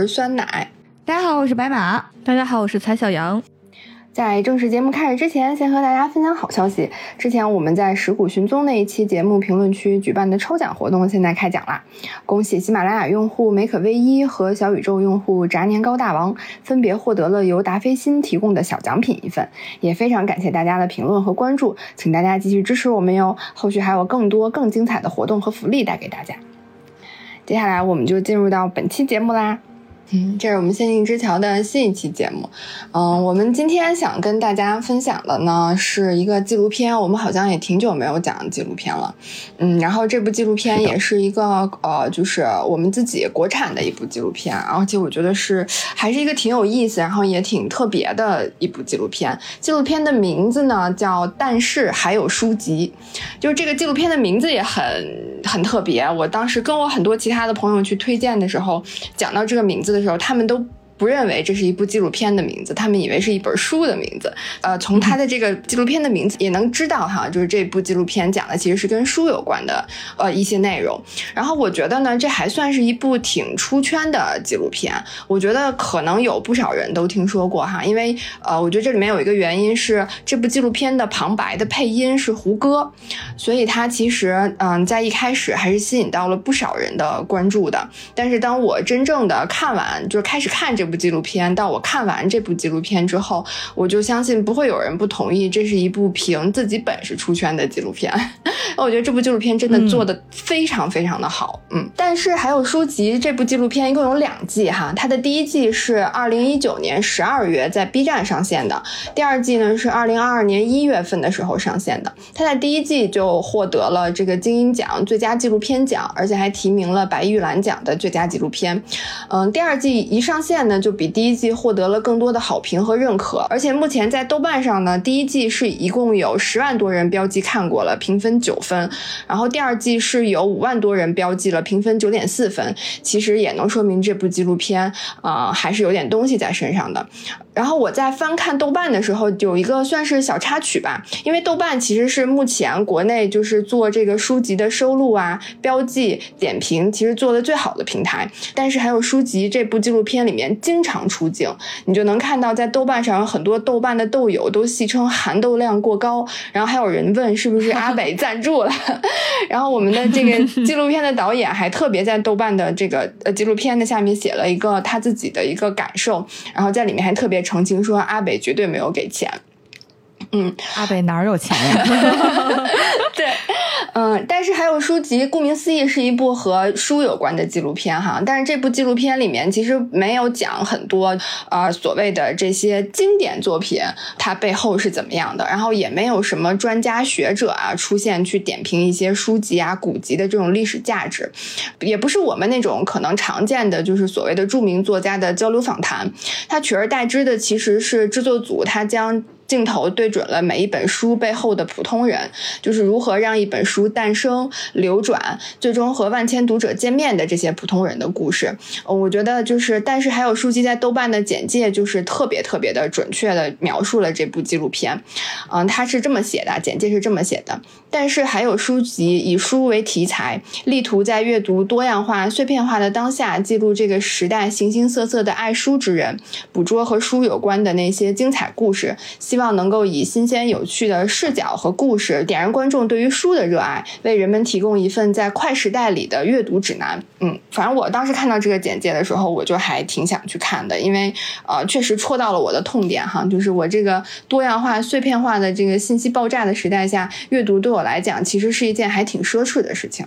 我是酸奶。大家好，我是白马。大家好，我是蔡小杨。在正式节目开始之前，先和大家分享好消息。之前我们在石鼓寻踪那一期节目评论区举办的抽奖活动现在开奖啦！恭喜喜马拉雅用户梅可威一和小宇宙用户炸年糕大王分别获得了由达霏欣提供的小奖品一份，也非常感谢大家的评论和关注，请大家继续支持我们哟！后续还有更多更精彩的活动和福利带给大家。接下来我们就进入到本期节目啦。嗯，这是我们仙境之桥的新一期节目。嗯，我们今天想跟大家分享的呢是一个纪录片，我们好像也挺久没有讲纪录片了。嗯，然后这部纪录片也是一个呃，就是我们自己国产的一部纪录片，而且我觉得是还是一个挺有意思，然后也挺特别的一部纪录片。纪录片的名字呢叫《但是还有书籍》，就是这个纪录片的名字也很很特别。我当时跟我很多其他的朋友去推荐的时候，讲到这个名字的。的时候，他们都。不认为这是一部纪录片的名字，他们以为是一本书的名字。呃，从他的这个纪录片的名字也能知道哈，就是这部纪录片讲的其实是跟书有关的呃一些内容。然后我觉得呢，这还算是一部挺出圈的纪录片。我觉得可能有不少人都听说过哈，因为呃，我觉得这里面有一个原因是这部纪录片的旁白的配音是胡歌，所以他其实嗯在一开始还是吸引到了不少人的关注的。但是当我真正的看完，就是开始看这。部纪录片到我看完这部纪录片之后，我就相信不会有人不同意，这是一部凭自己本事出圈的纪录片。我觉得这部纪录片真的做的非常非常的好，嗯。但是还有书籍，这部纪录片一共有两季哈，它的第一季是二零一九年十二月在 B 站上线的，第二季呢是二零二二年一月份的时候上线的。它在第一季就获得了这个金鹰奖最佳纪录片奖，而且还提名了白玉兰奖的最佳纪录片。嗯，第二季一上线呢。就比第一季获得了更多的好评和认可，而且目前在豆瓣上呢，第一季是一共有十万多人标记看过了，评分九分，然后第二季是有五万多人标记了，评分九点四分，其实也能说明这部纪录片啊还是有点东西在身上的。然后我在翻看豆瓣的时候，有一个算是小插曲吧，因为豆瓣其实是目前国内就是做这个书籍的收录啊、标记、点评，其实做的最好的平台。但是还有书籍这部纪录片里面经常出镜，你就能看到在豆瓣上有很多豆瓣的豆友都戏称含豆量过高，然后还有人问是不是阿北赞助了。然后我们的这个纪录片的导演还特别在豆瓣的这个呃纪录片的下面写了一个他自己的一个感受，然后在里面还特别。澄清说，阿北绝对没有给钱。嗯，阿北哪有钱呀？对，嗯，但是还有书籍，顾名思义是一部和书有关的纪录片哈。但是这部纪录片里面其实没有讲很多啊所谓的这些经典作品它背后是怎么样的，然后也没有什么专家学者啊出现去点评一些书籍啊古籍的这种历史价值，也不是我们那种可能常见的就是所谓的著名作家的交流访谈，它取而代之的其实是制作组他将。镜头对准了每一本书背后的普通人，就是如何让一本书诞生、流转，最终和万千读者见面的这些普通人的故事。我觉得就是，但是还有书籍在豆瓣的简介就是特别特别的准确的描述了这部纪录片。嗯，他是这么写的，简介是这么写的。但是还有书籍以书为题材，力图在阅读多样化、碎片化的当下，记录这个时代形形色色的爱书之人，捕捉和书有关的那些精彩故事。希希望能够以新鲜有趣的视角和故事，点燃观众对于书的热爱，为人们提供一份在快时代里的阅读指南。嗯，反正我当时看到这个简介的时候，我就还挺想去看的，因为呃，确实戳到了我的痛点哈，就是我这个多样化、碎片化的这个信息爆炸的时代下，阅读对我。来讲，其实是一件还挺奢侈的事情。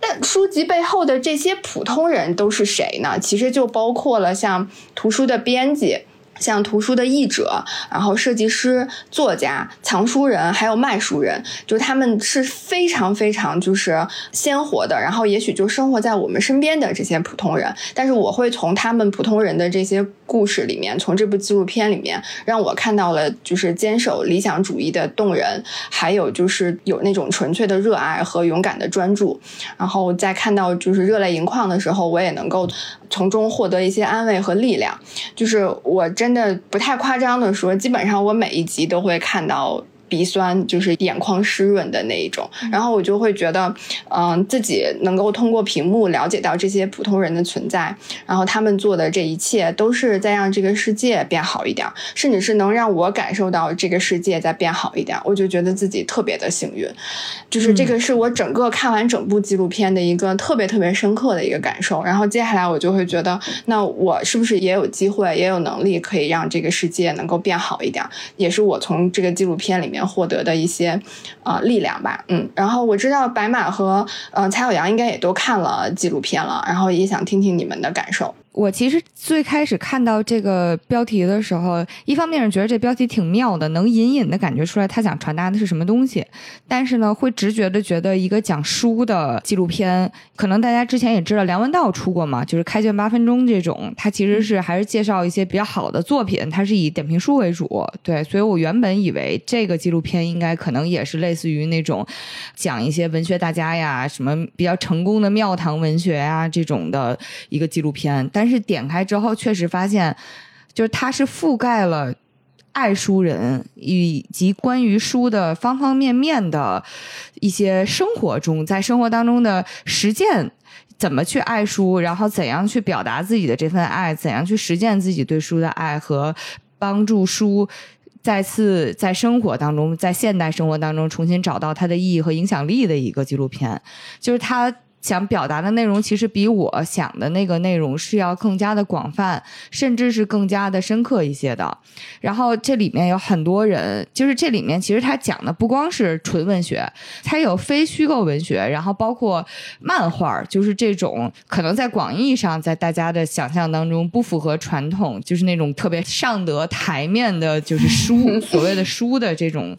但书籍背后的这些普通人都是谁呢？其实就包括了像图书的编辑。像图书的译者，然后设计师、作家、藏书人，还有卖书人，就他们是非常非常就是鲜活的，然后也许就生活在我们身边的这些普通人。但是我会从他们普通人的这些故事里面，从这部纪录片里面，让我看到了就是坚守理想主义的动人，还有就是有那种纯粹的热爱和勇敢的专注。然后在看到就是热泪盈眶的时候，我也能够从中获得一些安慰和力量。就是我真。的不太夸张的说，基本上我每一集都会看到鼻酸，就是眼眶湿润的那一种。然后我就会觉得，嗯，自己能够通过屏幕了解到这些普通人的存在，然后他们做的这一切都是在让这个世界变好一点，甚至是能让我感受到这个世界在变好一点，我就觉得自己特别的幸运。就是这个是我整个看完整部纪录片的一个特别特别深刻的一个感受。然后接下来我就会觉得，那我是不是也有机会，也有能力可以让这个世界能够变好一点？也是我从这个纪录片里面获得的一些呃力量吧。嗯，然后我知道白马和呃蔡小阳应该也都看了纪录片了，然后也想听听你们的感受。我其实最开始看到这个标题的时候，一方面是觉得这标题挺妙的，能隐隐的感觉出来他想传达的是什么东西。但是呢，会直觉的觉得一个讲书的纪录片，可能大家之前也知道梁文道出过嘛，就是《开卷八分钟》这种，他其实是还是介绍一些比较好的作品，他是以点评书为主。对，所以我原本以为这个纪录片应该可能也是类似于那种讲一些文学大家呀，什么比较成功的庙堂文学呀这种的一个纪录片，但但。是点开之后，确实发现，就是它是覆盖了爱书人以及关于书的方方面面的一些生活中，在生活当中的实践，怎么去爱书，然后怎样去表达自己的这份爱，怎样去实践自己对书的爱和帮助书再次在生活当中，在现代生活当中重新找到它的意义和影响力的一个纪录片，就是它。想表达的内容其实比我想的那个内容是要更加的广泛，甚至是更加的深刻一些的。然后这里面有很多人，就是这里面其实他讲的不光是纯文学，他有非虚构文学，然后包括漫画，就是这种可能在广义上在大家的想象当中不符合传统，就是那种特别上得台面的，就是书所谓的书的这种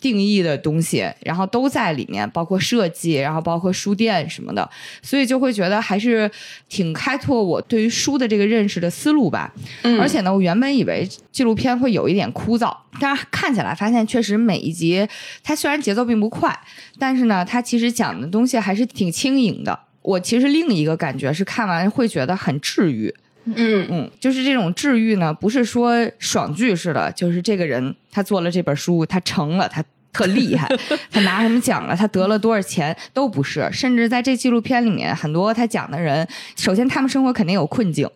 定义的东西，然后都在里面，包括设计，然后包括书店什么的。所以就会觉得还是挺开拓我对于书的这个认识的思路吧。嗯，而且呢，我原本以为纪录片会有一点枯燥，但是看起来发现确实每一集它虽然节奏并不快，但是呢，它其实讲的东西还是挺轻盈的。我其实另一个感觉是看完会觉得很治愈。嗯嗯，就是这种治愈呢，不是说爽剧似的，就是这个人他做了这本书，他成了他。特厉害，他拿什么奖了？他得了多少钱？都不是。甚至在这纪录片里面，很多他讲的人，首先他们生活肯定有困境，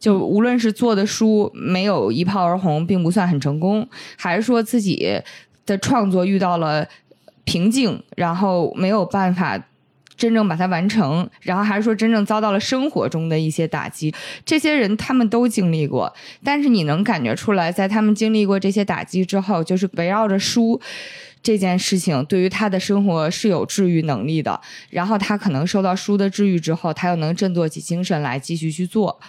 就无论是做的书没有一炮而红，并不算很成功，还是说自己的创作遇到了瓶颈，然后没有办法真正把它完成，然后还是说真正遭到了生活中的一些打击，这些人他们都经历过。但是你能感觉出来，在他们经历过这些打击之后，就是围绕着书。这件事情对于他的生活是有治愈能力的，然后他可能受到书的治愈之后，他又能振作起精神来继续去做，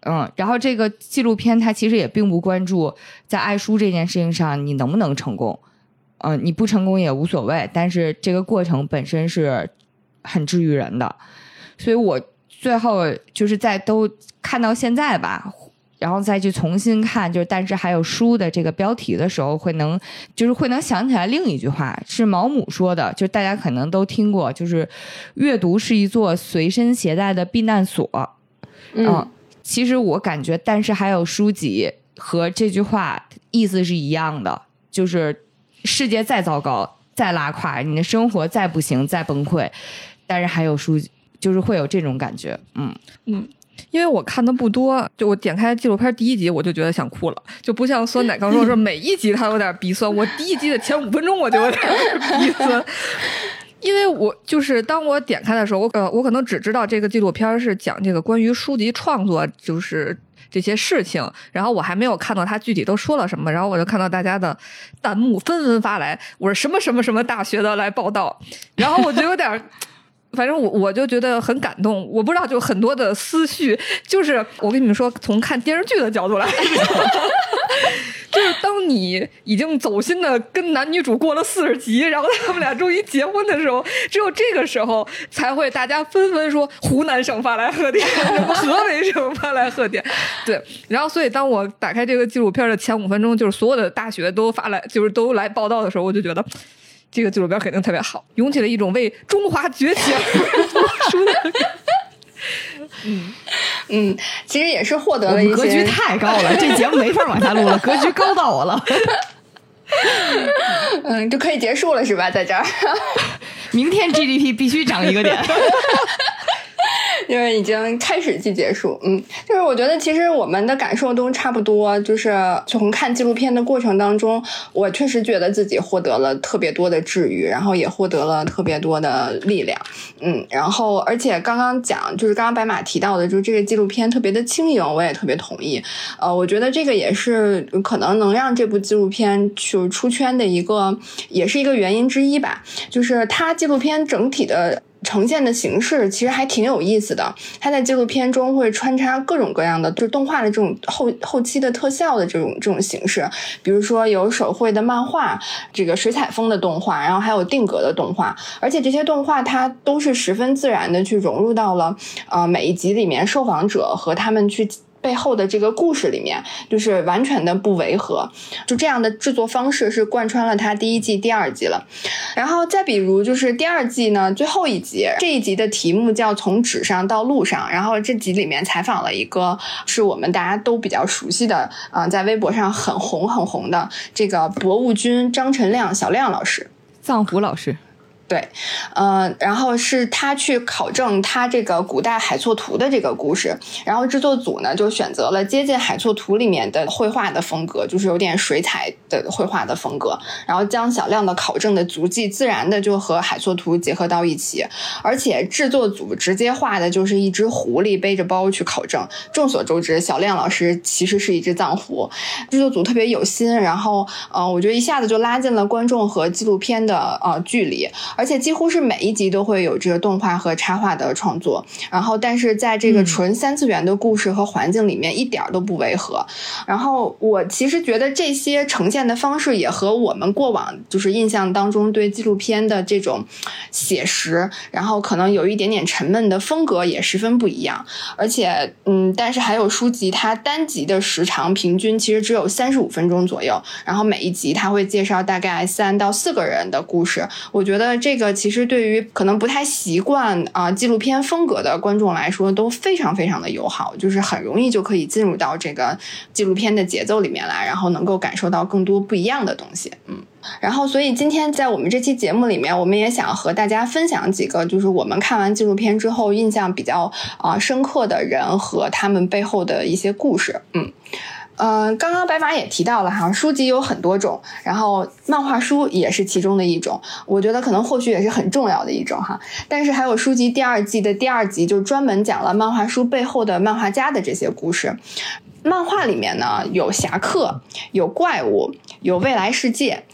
嗯，然后这个纪录片它其实也并不关注在爱书这件事情上你能不能成功，嗯，你不成功也无所谓，但是这个过程本身是很治愈人的，所以我最后就是在都看到现在吧。然后再去重新看，就是但是还有书的这个标题的时候，会能就是会能想起来另一句话，是毛姆说的，就是大家可能都听过，就是阅读是一座随身携带的避难所。嗯，其实我感觉，但是还有书籍和这句话意思是一样的，就是世界再糟糕、再拉垮，你的生活再不行、再崩溃，但是还有书，就是会有这种感觉。嗯嗯。因为我看的不多，就我点开纪录片第一集，我就觉得想哭了，就不像酸奶刚说，是每一集它有点鼻酸。我第一集的前五分钟我就有点鼻酸，因为我就是当我点开的时候，我呃，我可能只知道这个纪录片是讲这个关于书籍创作，就是这些事情，然后我还没有看到他具体都说了什么，然后我就看到大家的弹幕纷纷发来，我是什么什么什么大学的来报道，然后我就有点。反正我我就觉得很感动，我不知道就很多的思绪，就是我跟你们说，从看电视剧的角度来说，就是当你已经走心的跟男女主过了四十集，然后他们俩终于结婚的时候，只有这个时候才会大家纷纷说湖南省发来贺电，河北省发来贺电，对，然后所以当我打开这个纪录片的前五分钟，就是所有的大学都发来，就是都来报道的时候，我就觉得。这个纪录片肯定特别好，涌起了一种为中华崛起而读书的。嗯嗯，其实也是获得了一些格局太高了，这节目没法往下录了，格局高到我了。嗯，就可以结束了是吧？在这儿，明天 GDP 必须涨一个点。因为已经开始即结束，嗯，就是我觉得其实我们的感受都差不多，就是从看纪录片的过程当中，我确实觉得自己获得了特别多的治愈，然后也获得了特别多的力量，嗯，然后而且刚刚讲就是刚刚白马提到的，就是这个纪录片特别的轻盈，我也特别同意，呃，我觉得这个也是可能能让这部纪录片去出圈的一个，也是一个原因之一吧，就是它纪录片整体的。呈现的形式其实还挺有意思的，它在纪录片中会穿插各种各样的，就是动画的这种后后期的特效的这种这种形式，比如说有手绘的漫画，这个水彩风的动画，然后还有定格的动画，而且这些动画它都是十分自然的去融入到了啊每一集里面，受访者和他们去。背后的这个故事里面，就是完全的不违和，就这样的制作方式是贯穿了它第一季、第二季了。然后再比如，就是第二季呢最后一集，这一集的题目叫《从纸上到路上》，然后这集里面采访了一个是我们大家都比较熟悉的，啊，在微博上很红很红的这个博物君张晨亮小亮老师，藏狐老师。对，呃，然后是他去考证他这个古代海错图的这个故事，然后制作组呢就选择了接近海错图里面的绘画的风格，就是有点水彩的绘画的风格，然后将小亮的考证的足迹自然的就和海错图结合到一起，而且制作组直接画的就是一只狐狸背着包去考证。众所周知，小亮老师其实是一只藏狐，制作组特别有心，然后，呃，我觉得一下子就拉近了观众和纪录片的呃距离。而且几乎是每一集都会有这个动画和插画的创作，然后但是在这个纯三次元的故事和环境里面一点都不违和。然后我其实觉得这些呈现的方式也和我们过往就是印象当中对纪录片的这种写实，然后可能有一点点沉闷的风格也十分不一样。而且，嗯，但是还有书籍，它单集的时长平均其实只有三十五分钟左右，然后每一集它会介绍大概三到四个人的故事。我觉得这。这个其实对于可能不太习惯啊纪录片风格的观众来说都非常非常的友好，就是很容易就可以进入到这个纪录片的节奏里面来，然后能够感受到更多不一样的东西。嗯，然后所以今天在我们这期节目里面，我们也想和大家分享几个就是我们看完纪录片之后印象比较啊深刻的人和他们背后的一些故事。嗯。嗯，刚刚白马也提到了哈，书籍有很多种，然后漫画书也是其中的一种，我觉得可能或许也是很重要的一种哈。但是还有书籍第二季的第二集，就专门讲了漫画书背后的漫画家的这些故事。漫画里面呢有侠客，有怪物，有未来世界。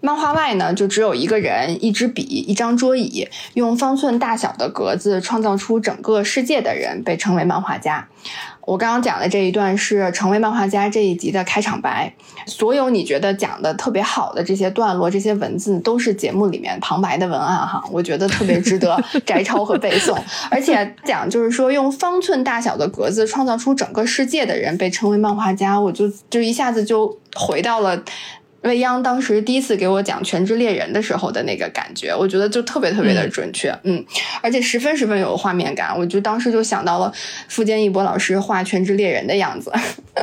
漫画外呢就只有一个人、一支笔、一张桌椅，用方寸大小的格子创造出整个世界的人被称为漫画家。我刚刚讲的这一段是《成为漫画家》这一集的开场白。所有你觉得讲的特别好的这些段落、这些文字，都是节目里面旁白的文案哈。我觉得特别值得 摘抄和背诵。而且讲就是说，用方寸大小的格子创造出整个世界的人被称为漫画家，我就就一下子就回到了。未央当时第一次给我讲《全职猎人》的时候的那个感觉，我觉得就特别特别的准确，嗯，而且十分十分有画面感。我就当时就想到了富坚义博老师画《全职猎人》的样子。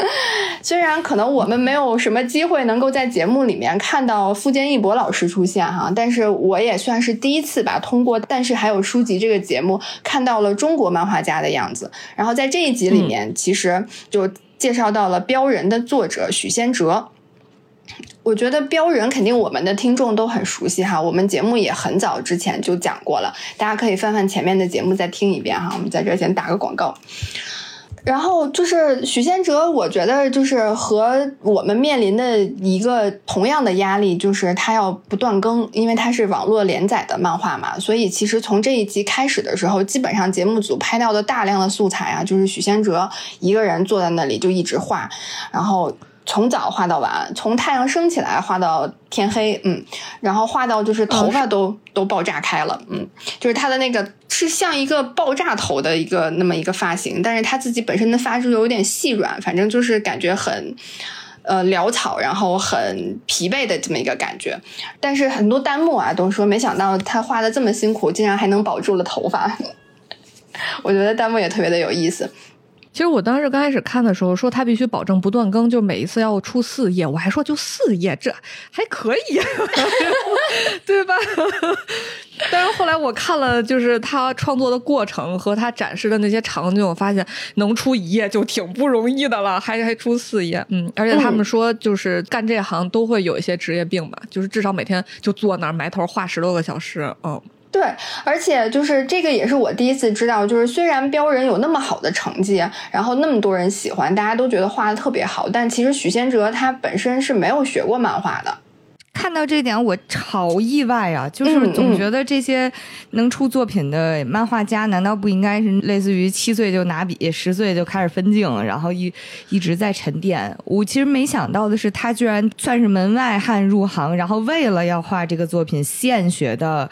虽然可能我们没有什么机会能够在节目里面看到富坚义博老师出现哈，但是我也算是第一次吧，通过但是还有书籍这个节目看到了中国漫画家的样子。然后在这一集里面，其实就介绍到了《标人》的作者许仙哲。我觉得标人肯定我们的听众都很熟悉哈，我们节目也很早之前就讲过了，大家可以翻翻前面的节目再听一遍哈。我们在这先打个广告。然后就是许仙哲，我觉得就是和我们面临的一个同样的压力，就是他要不断更，因为他是网络连载的漫画嘛，所以其实从这一集开始的时候，基本上节目组拍到的大量的素材啊，就是许仙哲一个人坐在那里就一直画，然后。从早画到晚，从太阳升起来画到天黑，嗯，然后画到就是头发都都爆炸开了，嗯，就是他的那个是像一个爆炸头的一个那么一个发型，但是他自己本身的发质有点细软，反正就是感觉很呃潦草，然后很疲惫的这么一个感觉。但是很多弹幕啊都说，没想到他画的这么辛苦，竟然还能保住了头发。我觉得弹幕也特别的有意思。其实我当时刚开始看的时候，说他必须保证不断更，就每一次要出四页，我还说就四页，这还可以，对吧？但是后来我看了，就是他创作的过程和他展示的那些场景，我发现能出一页就挺不容易的了，还还出四页，嗯，而且他们说就是干这行都会有一些职业病吧，就是至少每天就坐那儿埋头画十多个小时，嗯。对，而且就是这个也是我第一次知道，就是虽然标人有那么好的成绩，然后那么多人喜欢，大家都觉得画的特别好，但其实许仙哲他本身是没有学过漫画的。看到这点，我好意外啊！就是总觉得这些能出作品的漫画家，难道不应该是类似于七岁就拿笔，十岁就开始分镜，然后一一直在沉淀？我其实没想到的是，他居然算是门外汉入行，然后为了要画这个作品，现学的。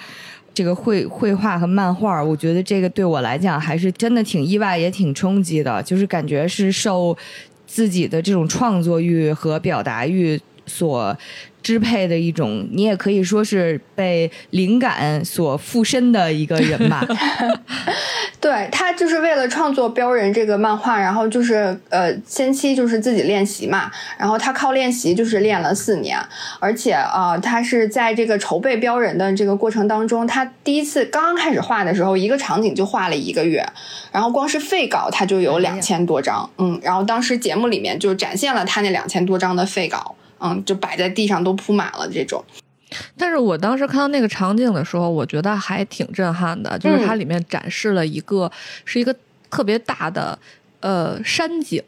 这个绘绘画和漫画，我觉得这个对我来讲还是真的挺意外，也挺冲击的。就是感觉是受自己的这种创作欲和表达欲所。支配的一种，你也可以说是被灵感所附身的一个人吧。对他就是为了创作《标人》这个漫画，然后就是呃，先期就是自己练习嘛，然后他靠练习就是练了四年，而且啊，他是在这个筹备《标人》的这个过程当中，他第一次刚刚开始画的时候，一个场景就画了一个月，然后光是废稿他就有两千多张，嗯，然后当时节目里面就展现了他那两千多张的废稿。嗯，就摆在地上都铺满了这种，但是我当时看到那个场景的时候，我觉得还挺震撼的，就是它里面展示了一个是一个特别大的呃山景，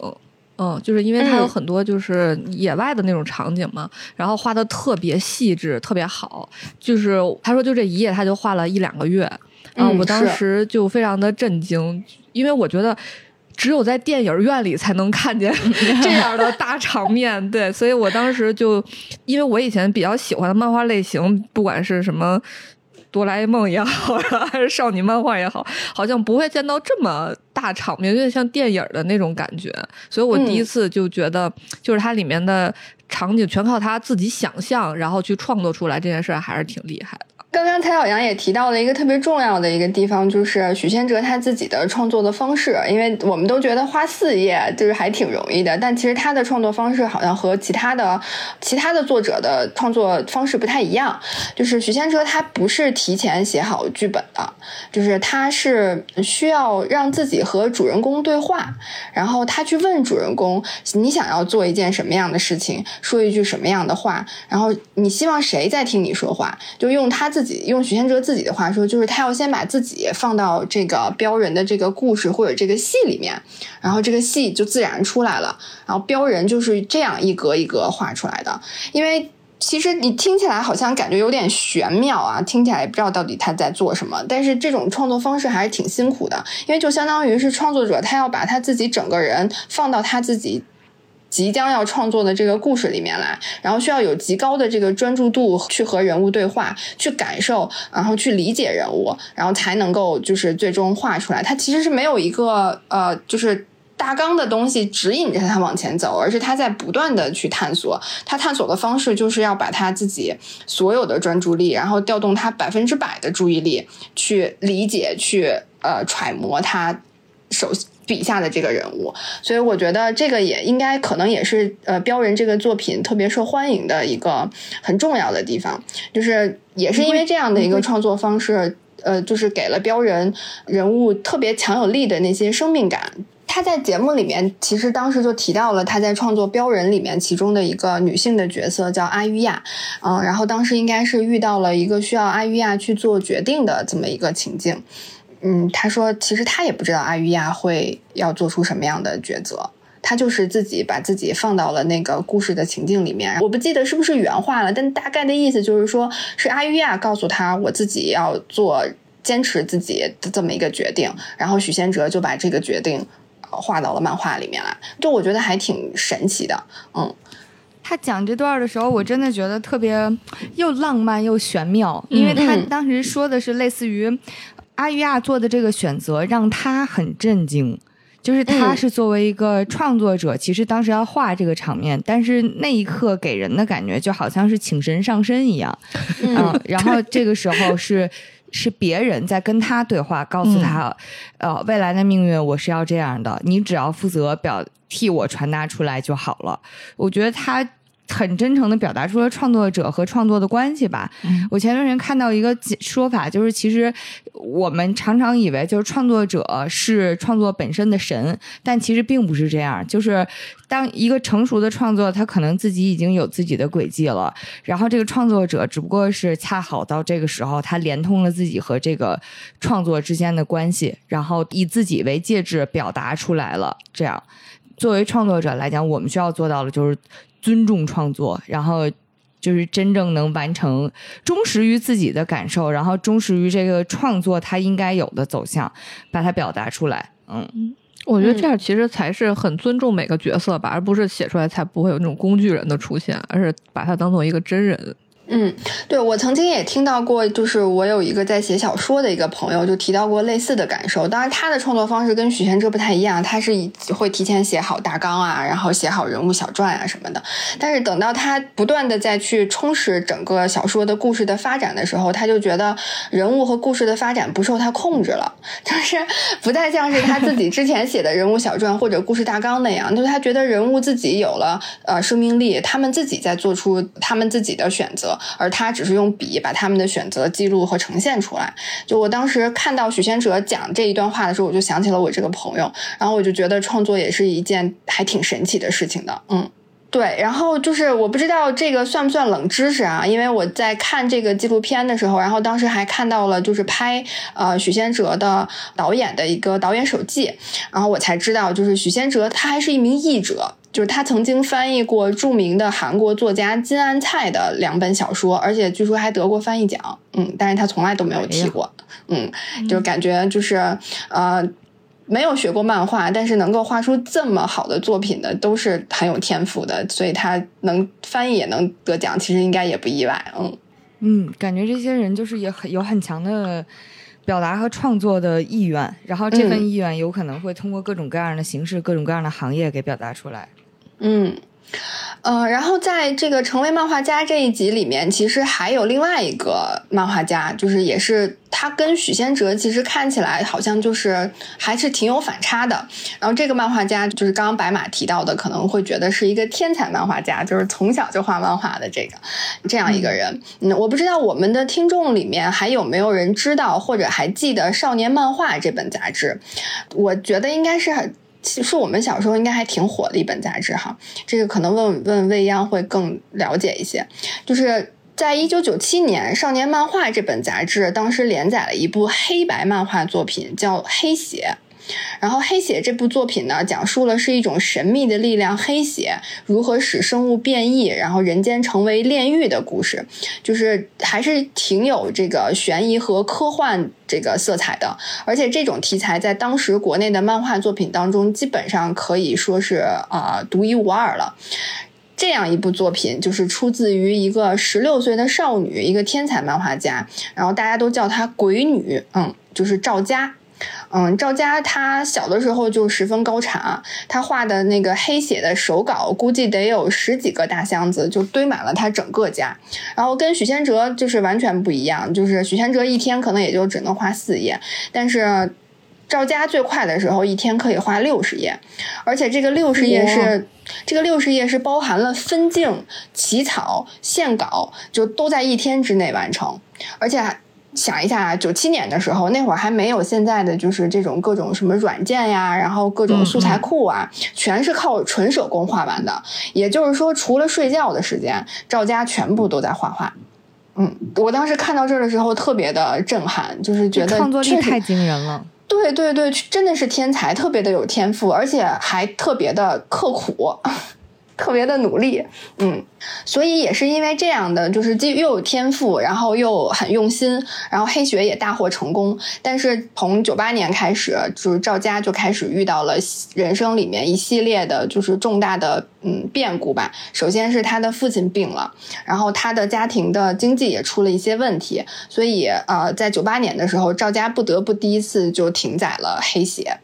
嗯，就是因为它有很多就是野外的那种场景嘛，然后画的特别细致，特别好，就是他说就这一页他就画了一两个月，嗯，我当时就非常的震惊，因为我觉得。只有在电影院里才能看见 这样的大场面，对，所以我当时就，因为我以前比较喜欢的漫画类型，不管是什么哆啦 A 梦也好呀，还是少女漫画也好，好像不会见到这么大场面，有点像电影的那种感觉，所以我第一次就觉得，就是它里面的场景全靠他自己想象，然后去创作出来这件事，还是挺厉害的。刚刚蔡小阳也提到了一个特别重要的一个地方，就是许仙哲他自己的创作的方式。因为我们都觉得画四页就是还挺容易的，但其实他的创作方式好像和其他的其他的作者的创作方式不太一样。就是许仙哲他不是提前写好剧本的，就是他是需要让自己和主人公对话，然后他去问主人公你想要做一件什么样的事情，说一句什么样的话，然后你希望谁在听你说话，就用他自。自己用许仙哲自己的话说，就是他要先把自己放到这个标人的这个故事或者这个戏里面，然后这个戏就自然出来了。然后标人就是这样一格一格画出来的。因为其实你听起来好像感觉有点玄妙啊，听起来也不知道到底他在做什么。但是这种创作方式还是挺辛苦的，因为就相当于是创作者他要把他自己整个人放到他自己。即将要创作的这个故事里面来，然后需要有极高的这个专注度去和人物对话，去感受，然后去理解人物，然后才能够就是最终画出来。它其实是没有一个呃，就是大纲的东西指引着他往前走，而是他在不断的去探索。他探索的方式就是要把他自己所有的专注力，然后调动他百分之百的注意力去理解，去呃揣摩他手。笔下的这个人物，所以我觉得这个也应该可能也是呃《标人》这个作品特别受欢迎的一个很重要的地方，就是也是因为这样的一个创作方式，呃，就是给了标人人物特别强有力的那些生命感。他在节目里面其实当时就提到了他在创作《标人》里面其中的一个女性的角色叫阿玉亚，嗯，然后当时应该是遇到了一个需要阿玉亚去做决定的这么一个情境。嗯，他说其实他也不知道阿玉亚会要做出什么样的抉择，他就是自己把自己放到了那个故事的情境里面。我不记得是不是原话了，但大概的意思就是说，是阿玉亚告诉他我自己要做坚持自己的这么一个决定，然后许仙哲就把这个决定画到了漫画里面来。就我觉得还挺神奇的。嗯，他讲这段的时候，我真的觉得特别又浪漫又玄妙，因为他当时说的是类似于。阿玉亚做的这个选择让他很震惊，就是他是作为一个创作者，其实当时要画这个场面，但是那一刻给人的感觉就好像是请神上身一样，嗯，然后这个时候是是别人在跟他对话，告诉他，呃，未来的命运我是要这样的，你只要负责表替我传达出来就好了。我觉得他。很真诚的表达出了创作者和创作的关系吧。我前段时间看到一个说法，就是其实我们常常以为就是创作者是创作本身的神，但其实并不是这样。就是当一个成熟的创作，他可能自己已经有自己的轨迹了，然后这个创作者只不过是恰好到这个时候，他连通了自己和这个创作之间的关系，然后以自己为介质表达出来了。这样，作为创作者来讲，我们需要做到的就是。尊重创作，然后就是真正能完成，忠实于自己的感受，然后忠实于这个创作它应该有的走向，把它表达出来。嗯，我觉得这样其实才是很尊重每个角色吧，而不是写出来才不会有那种工具人的出现，而是把它当做一个真人。嗯，对，我曾经也听到过，就是我有一个在写小说的一个朋友，就提到过类似的感受。当然，他的创作方式跟许仙哲不太一样，他是会提前写好大纲啊，然后写好人物小传啊什么的。但是等到他不断的再去充实整个小说的故事的发展的时候，他就觉得人物和故事的发展不受他控制了，就是不再像是他自己之前写的人物小传或者故事大纲那样，就是他觉得人物自己有了呃生命力，他们自己在做出他们自己的选择。而他只是用笔把他们的选择记录和呈现出来。就我当时看到许仙哲讲这一段话的时候，我就想起了我这个朋友，然后我就觉得创作也是一件还挺神奇的事情的。嗯，对。然后就是我不知道这个算不算冷知识啊？因为我在看这个纪录片的时候，然后当时还看到了就是拍呃许仙哲的导演的一个导演手记，然后我才知道就是许仙哲他还是一名译者。就是他曾经翻译过著名的韩国作家金安菜的两本小说，而且据说还得过翻译奖。嗯，但是他从来都没有提过。嗯，就感觉就是呃，没有学过漫画，但是能够画出这么好的作品的，都是很有天赋的。所以他能翻译也能得奖，其实应该也不意外。嗯嗯，感觉这些人就是也很有很强的表达和创作的意愿，然后这份意愿有可能会通过各种各样的形式、各种各样的行业给表达出来。嗯，呃，然后在这个成为漫画家这一集里面，其实还有另外一个漫画家，就是也是他跟许仙哲其实看起来好像就是还是挺有反差的。然后这个漫画家就是刚刚白马提到的，可能会觉得是一个天才漫画家，就是从小就画漫画的这个这样一个人。嗯，我不知道我们的听众里面还有没有人知道或者还记得《少年漫画》这本杂志？我觉得应该是很。其实我们小时候应该还挺火的一本杂志哈，这个可能问问未央会更了解一些。就是在一九九七年，《少年漫画》这本杂志当时连载了一部黑白漫画作品，叫《黑鞋》。然后，《黑血》这部作品呢，讲述了是一种神秘的力量——黑血如何使生物变异，然后人间成为炼狱的故事，就是还是挺有这个悬疑和科幻这个色彩的。而且，这种题材在当时国内的漫画作品当中，基本上可以说是啊独一无二了。这样一部作品，就是出自于一个十六岁的少女，一个天才漫画家，然后大家都叫她“鬼女”，嗯，就是赵佳。嗯，赵佳他小的时候就十分高产啊，他画的那个黑写的手稿，估计得有十几个大箱子，就堆满了他整个家。然后跟许仙哲就是完全不一样，就是许仙哲一天可能也就只能画四页，但是赵佳最快的时候一天可以画六十页，而且这个六十页是这个六十页是包含了分镜、起草、线稿，就都在一天之内完成，而且还。想一下啊，九七年的时候，那会儿还没有现在的就是这种各种什么软件呀，然后各种素材库啊，全是靠纯手工画完的。也就是说，除了睡觉的时间，赵家全部都在画画。嗯，我当时看到这儿的时候特别的震撼，就是觉得创作力太惊人了。对对对，真的是天才，特别的有天赋，而且还特别的刻苦。特别的努力，嗯，所以也是因为这样的，就是既又有天赋，然后又很用心，然后黑雪也大获成功。但是从九八年开始，就是赵家就开始遇到了人生里面一系列的，就是重大的嗯变故吧。首先是他的父亲病了，然后他的家庭的经济也出了一些问题，所以呃，在九八年的时候，赵家不得不第一次就停载了黑血。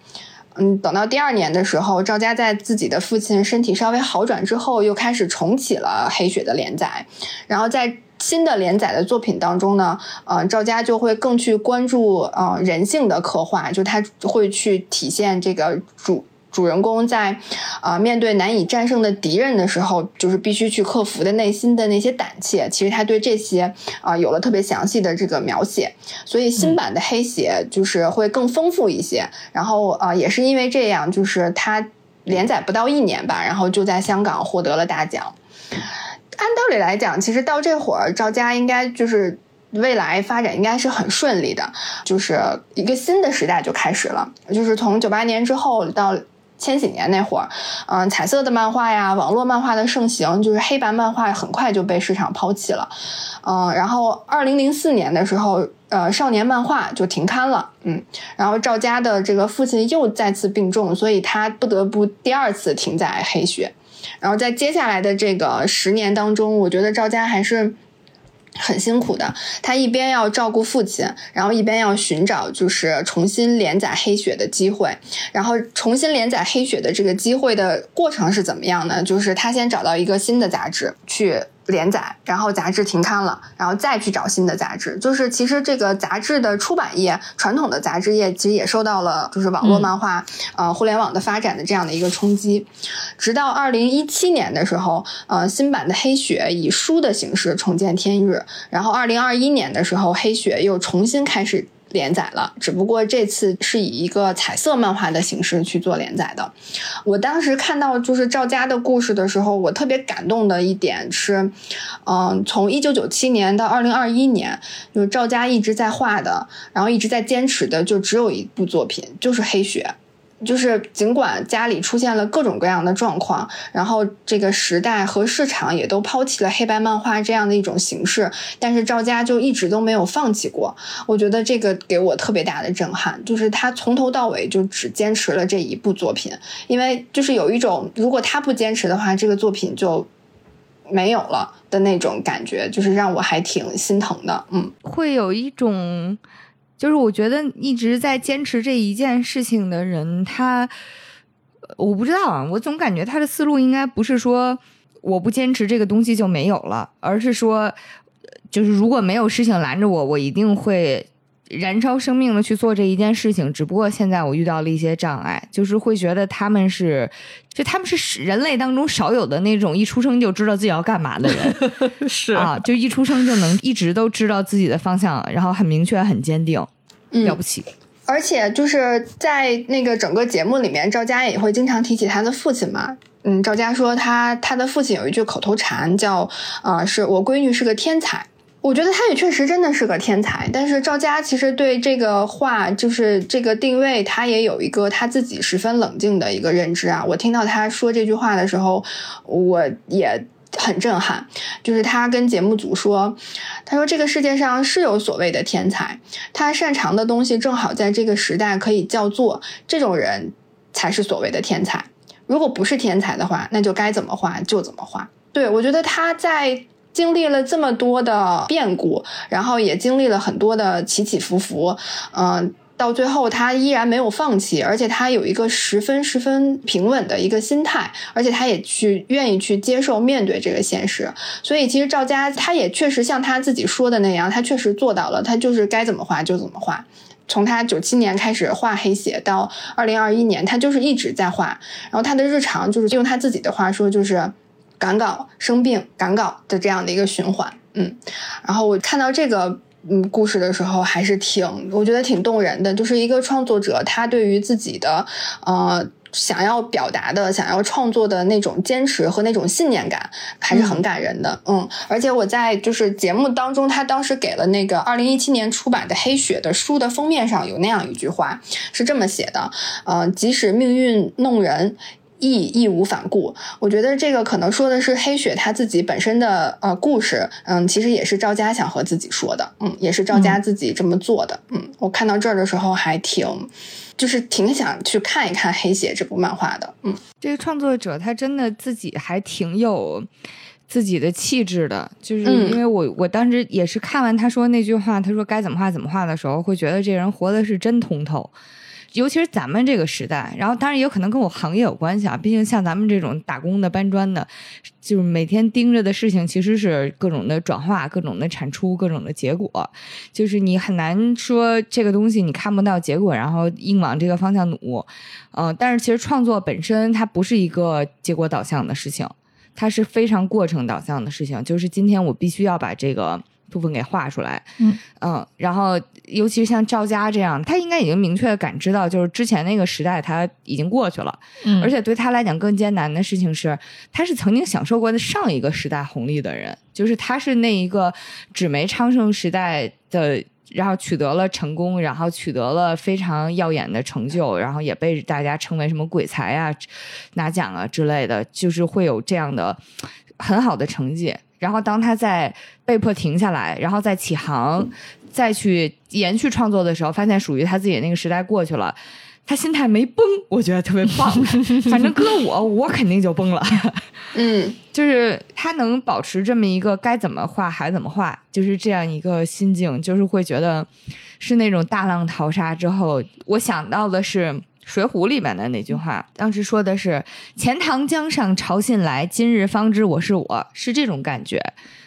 嗯，等到第二年的时候，赵佳在自己的父亲身体稍微好转之后，又开始重启了《黑雪》的连载。然后在新的连载的作品当中呢，呃，赵佳就会更去关注呃人性的刻画，就他会去体现这个主。主人公在，啊，面对难以战胜的敌人的时候，就是必须去克服的内心的那些胆怯。其实他对这些啊有了特别详细的这个描写，所以新版的黑鞋就是会更丰富一些。然后啊，也是因为这样，就是他连载不到一年吧，然后就在香港获得了大奖。按道理来讲，其实到这会儿，赵家应该就是未来发展应该是很顺利的，就是一个新的时代就开始了，就是从九八年之后到。千禧年那会儿，嗯，彩色的漫画呀，网络漫画的盛行，就是黑白漫画很快就被市场抛弃了，嗯，然后二零零四年的时候，呃，少年漫画就停刊了，嗯，然后赵家的这个父亲又再次病重，所以他不得不第二次停载黑学，然后在接下来的这个十年当中，我觉得赵家还是。很辛苦的，他一边要照顾父亲，然后一边要寻找就是重新连载黑雪的机会。然后重新连载黑雪的这个机会的过程是怎么样呢？就是他先找到一个新的杂志去。连载，然后杂志停刊了，然后再去找新的杂志。就是其实这个杂志的出版业，传统的杂志业其实也受到了就是网络漫画，呃，互联网的发展的这样的一个冲击。直到二零一七年的时候，呃，新版的黑雪以书的形式重见天日。然后二零二一年的时候，黑雪又重新开始。连载了，只不过这次是以一个彩色漫画的形式去做连载的。我当时看到就是赵佳的故事的时候，我特别感动的一点是，嗯，从一九九七年到二零二一年，就是赵佳一直在画的，然后一直在坚持的，就只有一部作品，就是《黑雪》。就是尽管家里出现了各种各样的状况，然后这个时代和市场也都抛弃了黑白漫画这样的一种形式，但是赵家就一直都没有放弃过。我觉得这个给我特别大的震撼，就是他从头到尾就只坚持了这一部作品，因为就是有一种如果他不坚持的话，这个作品就没有了的那种感觉，就是让我还挺心疼的。嗯，会有一种。就是我觉得一直在坚持这一件事情的人，他我不知道啊，我总感觉他的思路应该不是说我不坚持这个东西就没有了，而是说，就是如果没有事情拦着我，我一定会。燃烧生命的去做这一件事情，只不过现在我遇到了一些障碍，就是会觉得他们是，就他们是人类当中少有的那种一出生就知道自己要干嘛的人，是啊，就一出生就能一直都知道自己的方向，然后很明确、很坚定，了不起。而且就是在那个整个节目里面，赵佳也会经常提起他的父亲嘛。嗯，赵佳说他他的父亲有一句口头禅，叫啊，是我闺女是个天才。我觉得他也确实真的是个天才，但是赵佳其实对这个话，就是这个定位，他也有一个他自己十分冷静的一个认知啊。我听到他说这句话的时候，我也很震撼。就是他跟节目组说，他说这个世界上是有所谓的天才，他擅长的东西正好在这个时代可以叫做这种人才是所谓的天才。如果不是天才的话，那就该怎么画就怎么画。对我觉得他在。经历了这么多的变故，然后也经历了很多的起起伏伏，嗯，到最后他依然没有放弃，而且他有一个十分十分平稳的一个心态，而且他也去愿意去接受面对这个现实。所以其实赵佳他也确实像他自己说的那样，他确实做到了，他就是该怎么画就怎么画。从他九七年开始画黑血到二零二一年，他就是一直在画。然后他的日常就是用他自己的话说就是。赶稿、生病、赶稿的这样的一个循环，嗯，然后我看到这个嗯故事的时候，还是挺我觉得挺动人的。就是一个创作者，他对于自己的呃想要表达的、想要创作的那种坚持和那种信念感，还是很感人的。嗯，而且我在就是节目当中，他当时给了那个二零一七年出版的《黑雪》的书的封面上有那样一句话，是这么写的：呃，即使命运弄人。义义无反顾，我觉得这个可能说的是黑雪他自己本身的呃故事，嗯，其实也是赵家想和自己说的，嗯，也是赵家自己这么做的，嗯，我看到这儿的时候还挺，就是挺想去看一看黑雪这部漫画的，嗯，这个创作者他真的自己还挺有自己的气质的，就是因为我我当时也是看完他说那句话，他说该怎么画怎么画的时候，会觉得这人活的是真通透。尤其是咱们这个时代，然后当然也有可能跟我行业有关系啊。毕竟像咱们这种打工的、搬砖的，就是每天盯着的事情其实是各种的转化、各种的产出、各种的结果。就是你很难说这个东西你看不到结果，然后硬往这个方向努。嗯、但是其实创作本身它不是一个结果导向的事情，它是非常过程导向的事情。就是今天我必须要把这个部分给画出来，嗯然后尤其是像赵家这样，他应该已经明确的感知到，就是之前那个时代他已经过去了，嗯而且对他来讲更艰难的事情是，他是曾经享受过的上一个时代红利的人，就是他是那一个纸媒昌盛时代的。然后取得了成功，然后取得了非常耀眼的成就，然后也被大家称为什么鬼才啊、拿奖啊之类的，就是会有这样的很好的成绩。然后当他在被迫停下来，然后再起航，再去延续创作的时候，发现属于他自己那个时代过去了，他心态没崩，我觉得特别棒。反正搁我，我肯定就崩了。嗯 就是他能保持这么一个该怎么画还怎么画，就是这样一个心境，就是会觉得是那种大浪淘沙之后，我想到的是《水浒》里面的那句话，当时说的是“钱塘江上潮信来，今日方知我是我”，是这种感觉。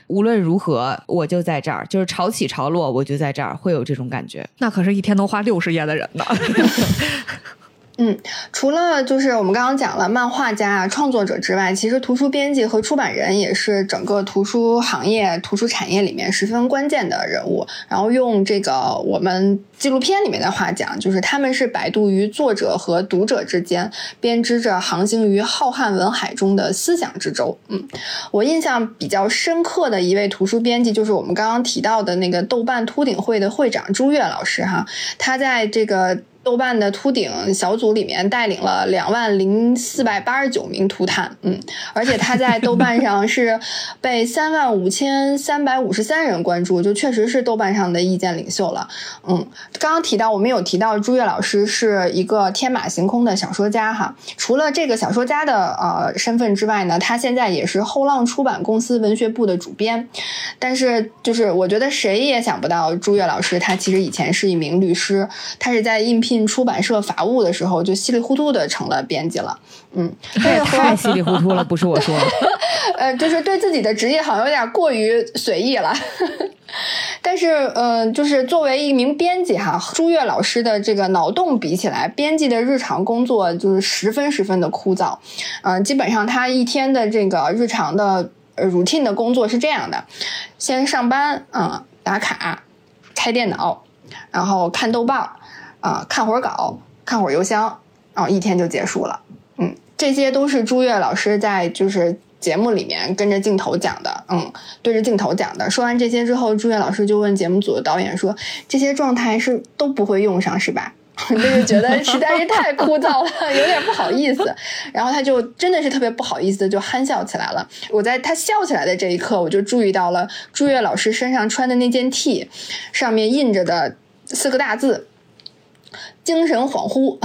无论如何，我就在这儿，就是潮起潮落，我就在这儿，会有这种感觉。那可是一天能花六十页的人呢。嗯，除了就是我们刚刚讲了漫画家啊、创作者之外，其实图书编辑和出版人也是整个图书行业、图书产业里面十分关键的人物。然后用这个我们纪录片里面的话讲，就是他们是摆渡于作者和读者之间，编织着航行于浩瀚文海中的思想之舟。嗯，我印象比较深刻的一位图书编辑，就是我们刚刚提到的那个豆瓣秃顶会的会长朱越老师哈，他在这个。豆瓣的秃顶小组里面带领了两万零四百八十九名秃探，嗯，而且他在豆瓣上是被三万五千三百五十三人关注，就确实是豆瓣上的意见领袖了，嗯，刚刚提到我们有提到朱越老师是一个天马行空的小说家哈，除了这个小说家的呃身份之外呢，他现在也是后浪出版公司文学部的主编，但是就是我觉得谁也想不到朱越老师他其实以前是一名律师，他是在应聘。出版社法务的时候，就稀里糊涂的成了编辑了。嗯，这也太稀里糊涂了，不是我说。呃，就是对自己的职业好像有点过于随意了。但是，嗯、呃，就是作为一名编辑哈，朱越老师的这个脑洞比起来，编辑的日常工作就是十分十分的枯燥。嗯、呃，基本上他一天的这个日常的 routine 的工作是这样的：先上班嗯、呃，打卡，开电脑，然后看豆瓣。啊，看会儿稿，看会儿邮箱，然后一天就结束了。嗯，这些都是朱越老师在就是节目里面跟着镜头讲的，嗯，对着镜头讲的。说完这些之后，朱越老师就问节目组的导演说：“这些状态是都不会用上是吧？” 就是觉得实在是太枯燥了，有点不好意思。然后他就真的是特别不好意思的，就憨笑起来了。我在他笑起来的这一刻，我就注意到了朱越老师身上穿的那件 T，上面印着的四个大字。精神恍惚，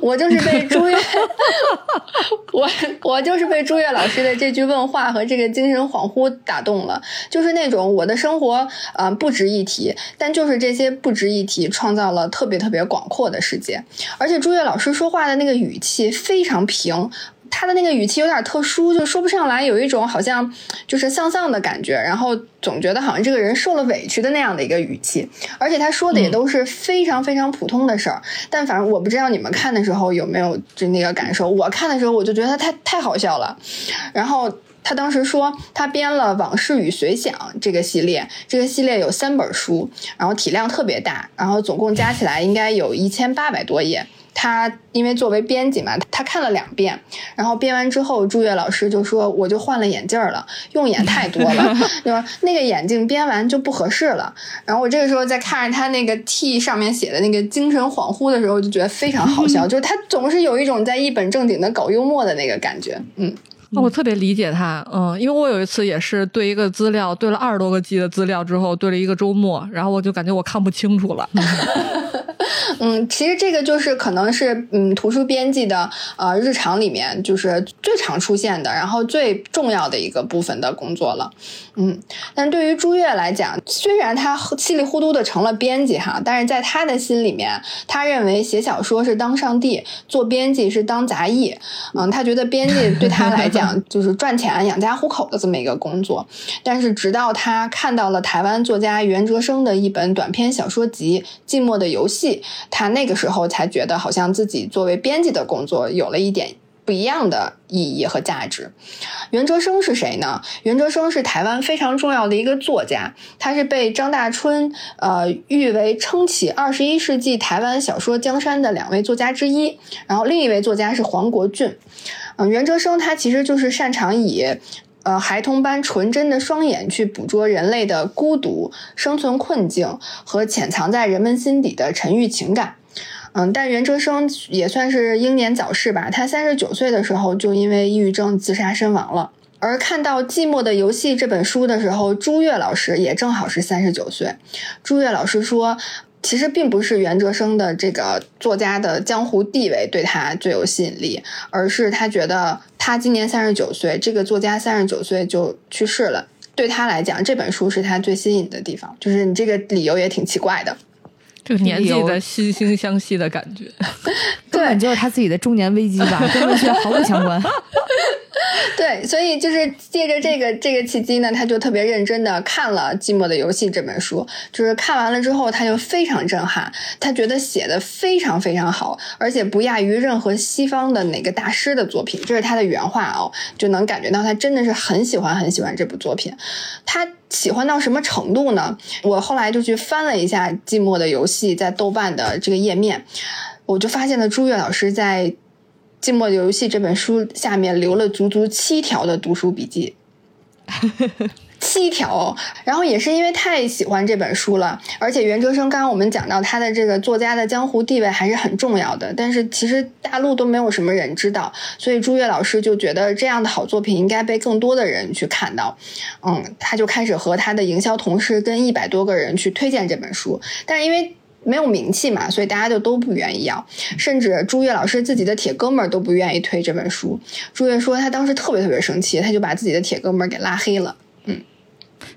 我就是被朱越，我我就是被朱越老师的这句问话和这个精神恍惚打动了，就是那种我的生活啊、呃、不值一提，但就是这些不值一提创造了特别特别广阔的世界，而且朱越老师说话的那个语气非常平。他的那个语气有点特殊，就说不上来，有一种好像就是丧丧的感觉，然后总觉得好像这个人受了委屈的那样的一个语气，而且他说的也都是非常非常普通的事儿。嗯、但反正我不知道你们看的时候有没有就那个感受，我看的时候我就觉得他太太好笑了。然后他当时说他编了《往事与随想》这个系列，这个系列有三本书，然后体量特别大，然后总共加起来应该有一千八百多页。他因为作为编辑嘛，他看了两遍，然后编完之后，朱越老师就说：“我就换了眼镜了，用眼太多了，对吧？那个眼镜编完就不合适了。”然后我这个时候在看着他那个 T 上面写的那个精神恍惚的时候，就觉得非常好笑，就是他总是有一种在一本正经的搞幽默的那个感觉，嗯。我特别理解他，嗯，因为我有一次也是对一个资料对了二十多个 G 的资料之后，对了一个周末，然后我就感觉我看不清楚了。嗯，其实这个就是可能是嗯图书编辑的呃日常里面就是最常出现的，然后最重要的一个部分的工作了。嗯，但对于朱越来讲，虽然他稀里糊涂的成了编辑哈，但是在他的心里面，他认为写小说是当上帝，做编辑是当杂役。嗯，他觉得编辑对他来讲 就是赚钱养家糊口的这么一个工作。但是直到他看到了台湾作家袁哲生的一本短篇小说集《寂寞的游戏》，他那个时候才觉得好像自己作为编辑的工作有了一点。不一样的意义和价值。袁哲生是谁呢？袁哲生是台湾非常重要的一个作家，他是被张大春呃誉为撑起二十一世纪台湾小说江山的两位作家之一。然后另一位作家是黄国俊。嗯，袁哲生他其实就是擅长以呃孩童般纯真的双眼去捕捉人类的孤独、生存困境和潜藏在人们心底的沉郁情感。嗯，但袁哲生也算是英年早逝吧。他三十九岁的时候就因为抑郁症自杀身亡了。而看到《寂寞的游戏》这本书的时候，朱越老师也正好是三十九岁。朱越老师说，其实并不是袁哲生的这个作家的江湖地位对他最有吸引力，而是他觉得他今年三十九岁，这个作家三十九岁就去世了，对他来讲，这本书是他最吸引的地方。就是你这个理由也挺奇怪的。这个年纪的惺惺相惜的感觉，根本就是他自己的中年危机吧，跟文学毫不相关。对，所以就是借着这个这个契机呢，他就特别认真的看了《寂寞的游戏》这本书，就是看完了之后，他就非常震撼，他觉得写的非常非常好，而且不亚于任何西方的哪个大师的作品，这是他的原话哦，就能感觉到他真的是很喜欢很喜欢这部作品。他喜欢到什么程度呢？我后来就去翻了一下《寂寞的游戏》在豆瓣的这个页面，我就发现了朱越老师在。《寂寞游戏》这本书下面留了足足七条的读书笔记，七条。然后也是因为太喜欢这本书了，而且袁哲生刚刚我们讲到他的这个作家的江湖地位还是很重要的，但是其实大陆都没有什么人知道，所以朱越老师就觉得这样的好作品应该被更多的人去看到。嗯，他就开始和他的营销同事跟一百多个人去推荐这本书，但是因为。没有名气嘛，所以大家就都不愿意要，甚至朱越老师自己的铁哥们儿都不愿意推这本书。朱越说他当时特别特别生气，他就把自己的铁哥们儿给拉黑了。嗯，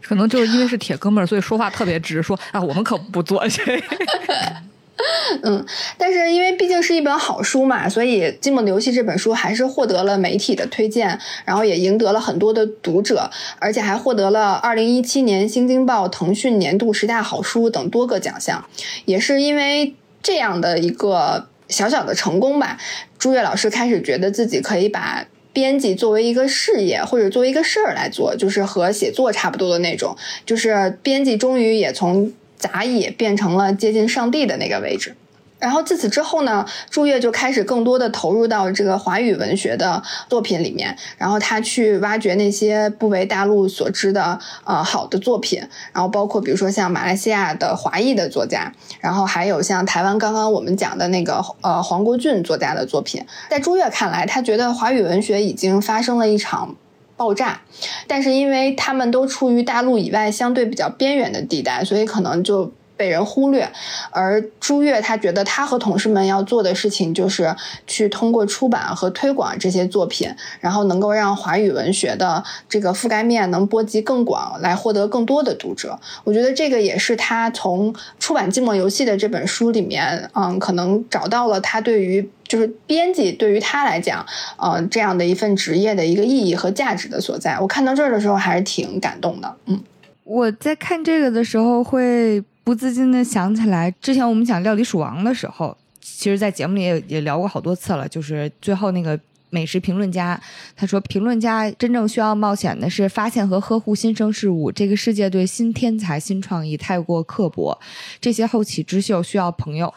可能就是因为是铁哥们儿，所以说话特别直，说啊我们可不做这。嗯，但是因为毕竟是一本好书嘛，所以《寂寞的游戏》这本书还是获得了媒体的推荐，然后也赢得了很多的读者，而且还获得了二零一七年《新京报》腾讯年度十大好书等多个奖项。也是因为这样的一个小小的成功吧，朱越老师开始觉得自己可以把编辑作为一个事业或者作为一个事儿来做，就是和写作差不多的那种，就是编辑终于也从。杂役变成了接近上帝的那个位置，然后自此之后呢，朱越就开始更多的投入到这个华语文学的作品里面，然后他去挖掘那些不为大陆所知的呃好的作品，然后包括比如说像马来西亚的华裔的作家，然后还有像台湾刚刚我们讲的那个呃黄国俊作家的作品，在朱越看来，他觉得华语文学已经发生了一场。爆炸，但是因为他们都处于大陆以外相对比较边缘的地带，所以可能就。被人忽略，而朱越他觉得他和同事们要做的事情就是去通过出版和推广这些作品，然后能够让华语文学的这个覆盖面能波及更广，来获得更多的读者。我觉得这个也是他从出版《寂寞游戏》的这本书里面，嗯，可能找到了他对于就是编辑对于他来讲，嗯，这样的一份职业的一个意义和价值的所在。我看到这儿的时候还是挺感动的。嗯，我在看这个的时候会。不自禁的想起来，之前我们讲《料理鼠王》的时候，其实，在节目里也也聊过好多次了。就是最后那个美食评论家，他说，评论家真正需要冒险的是发现和呵护新生事物。这个世界对新天才、新创意太过刻薄，这些后起之秀需要朋友。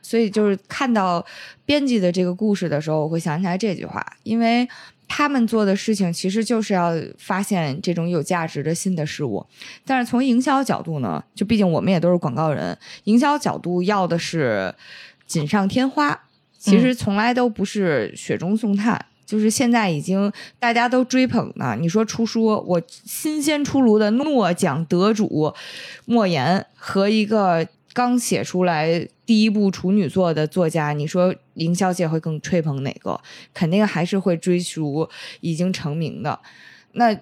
所以，就是看到编辑的这个故事的时候，我会想起来这句话，因为。他们做的事情其实就是要发现这种有价值的新的事物，但是从营销角度呢，就毕竟我们也都是广告人，营销角度要的是锦上添花，其实从来都不是雪中送炭。就是现在已经大家都追捧呢，你说出书，我新鲜出炉的诺奖得主莫言和一个。刚写出来第一部处女作的作家，你说营销界会更吹捧哪个？肯定还是会追逐已经成名的。那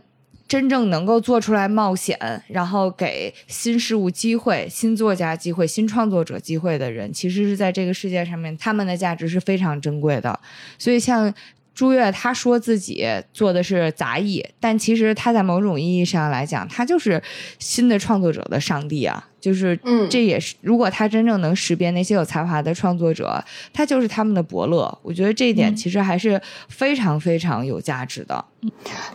真正能够做出来冒险，然后给新事物机会、新作家机会、新创作者机会的人，其实是在这个世界上面，他们的价值是非常珍贵的。所以像。朱越他说自己做的是杂役，但其实他在某种意义上来讲，他就是新的创作者的上帝啊。就是，嗯，这也是如果他真正能识别那些有才华的创作者，他就是他们的伯乐。我觉得这一点其实还是非常非常有价值的。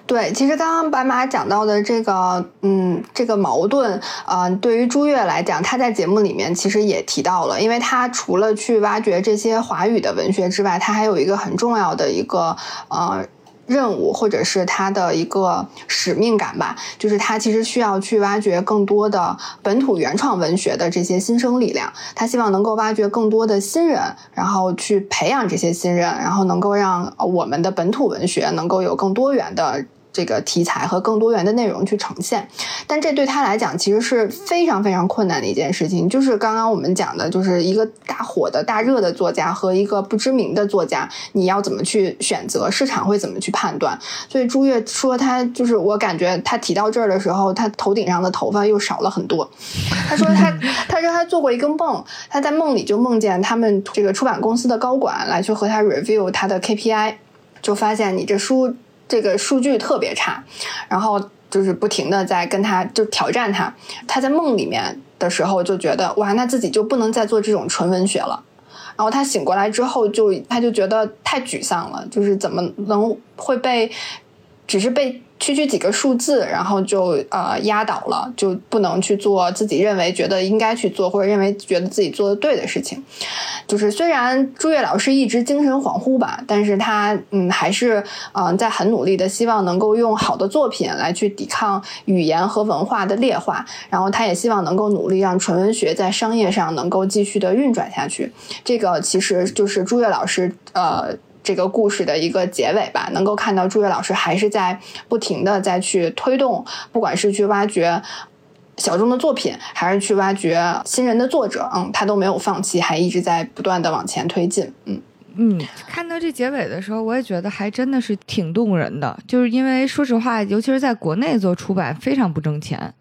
对，其实刚刚白马讲到的这个，嗯，这个矛盾，呃，对于朱越来讲，他在节目里面其实也提到了，因为他除了去挖掘这些华语的文学之外，他还有一个很重要的一个，呃。任务或者是他的一个使命感吧，就是他其实需要去挖掘更多的本土原创文学的这些新生力量，他希望能够挖掘更多的新人，然后去培养这些新人，然后能够让我们的本土文学能够有更多元的。这个题材和更多元的内容去呈现，但这对他来讲其实是非常非常困难的一件事情。就是刚刚我们讲的，就是一个大火的大热的作家和一个不知名的作家，你要怎么去选择？市场会怎么去判断？所以朱越说他就是我感觉他提到这儿的时候，他头顶上的头发又少了很多。他说他 他说他做过一个梦，他在梦里就梦见他们这个出版公司的高管来去和他 review 他的 KPI，就发现你这书。这个数据特别差，然后就是不停的在跟他就挑战他。他在梦里面的时候就觉得哇，那自己就不能再做这种纯文学了。然后他醒过来之后，就他就觉得太沮丧了，就是怎么能会被只是被。区区几个数字，然后就呃压倒了，就不能去做自己认为觉得应该去做，或者认为觉得自己做的对的事情。就是虽然朱越老师一直精神恍惚吧，但是他嗯还是嗯在很努力的希望能够用好的作品来去抵抗语言和文化的劣化，然后他也希望能够努力让纯文学在商业上能够继续的运转下去。这个其实就是朱越老师呃。这个故事的一个结尾吧，能够看到朱越老师还是在不停的在去推动，不管是去挖掘小众的作品，还是去挖掘新人的作者，嗯，他都没有放弃，还一直在不断的往前推进，嗯嗯。看到这结尾的时候，我也觉得还真的是挺动人的，就是因为说实话，尤其是在国内做出版非常不挣钱。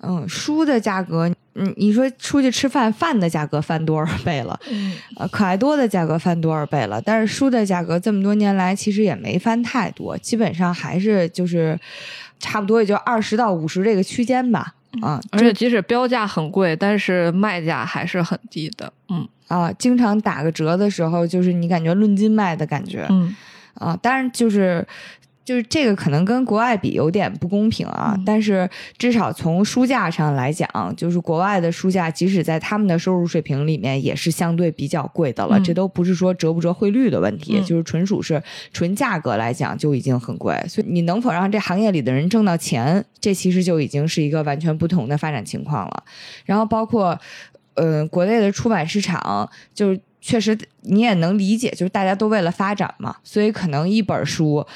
嗯，书的价格，嗯，你说出去吃饭，饭的价格翻多少倍了？呃，可爱多的价格翻多少倍了？但是书的价格这么多年来其实也没翻太多，基本上还是就是差不多也就二十到五十这个区间吧。啊，而且即使标价很贵，但是卖价还是很低的。嗯啊，经常打个折的时候，就是你感觉论斤卖的感觉。嗯啊，当然就是。就是这个可能跟国外比有点不公平啊，但是至少从书价上来讲，就是国外的书价，即使在他们的收入水平里面，也是相对比较贵的了。这都不是说折不折汇率的问题，就是纯属是纯价格来讲就已经很贵。所以你能否让这行业里的人挣到钱，这其实就已经是一个完全不同的发展情况了。然后包括，呃，国内的出版市场就是。确实，你也能理解，就是大家都为了发展嘛，所以可能一本书，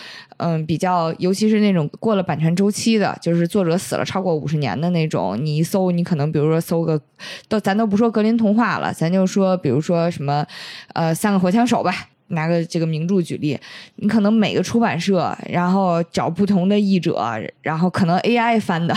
嗯，比较，尤其是那种过了版权周期的，就是作者死了超过五十年的那种，你一搜，你可能比如说搜个，都咱都不说格林童话了，咱就说，比如说什么，呃，三个火枪手吧。拿个这个名著举例，你可能每个出版社，然后找不同的译者，然后可能 AI 翻的，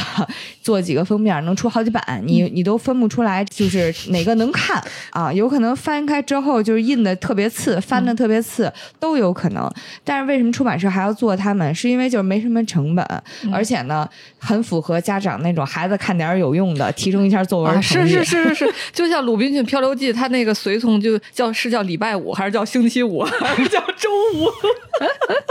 做几个封面能出好几版，你你都分不出来，就是哪个能看啊？有可能翻开之后就是印的特别次，翻的特别次都有可能。但是为什么出版社还要做他们？是因为就是没什么成本，而且呢，很符合家长那种孩子看点有用的，提升一下作文是是是是是，就像《鲁滨逊漂流记》，他那个随从就叫是叫礼拜五还是叫星期五？叫周五，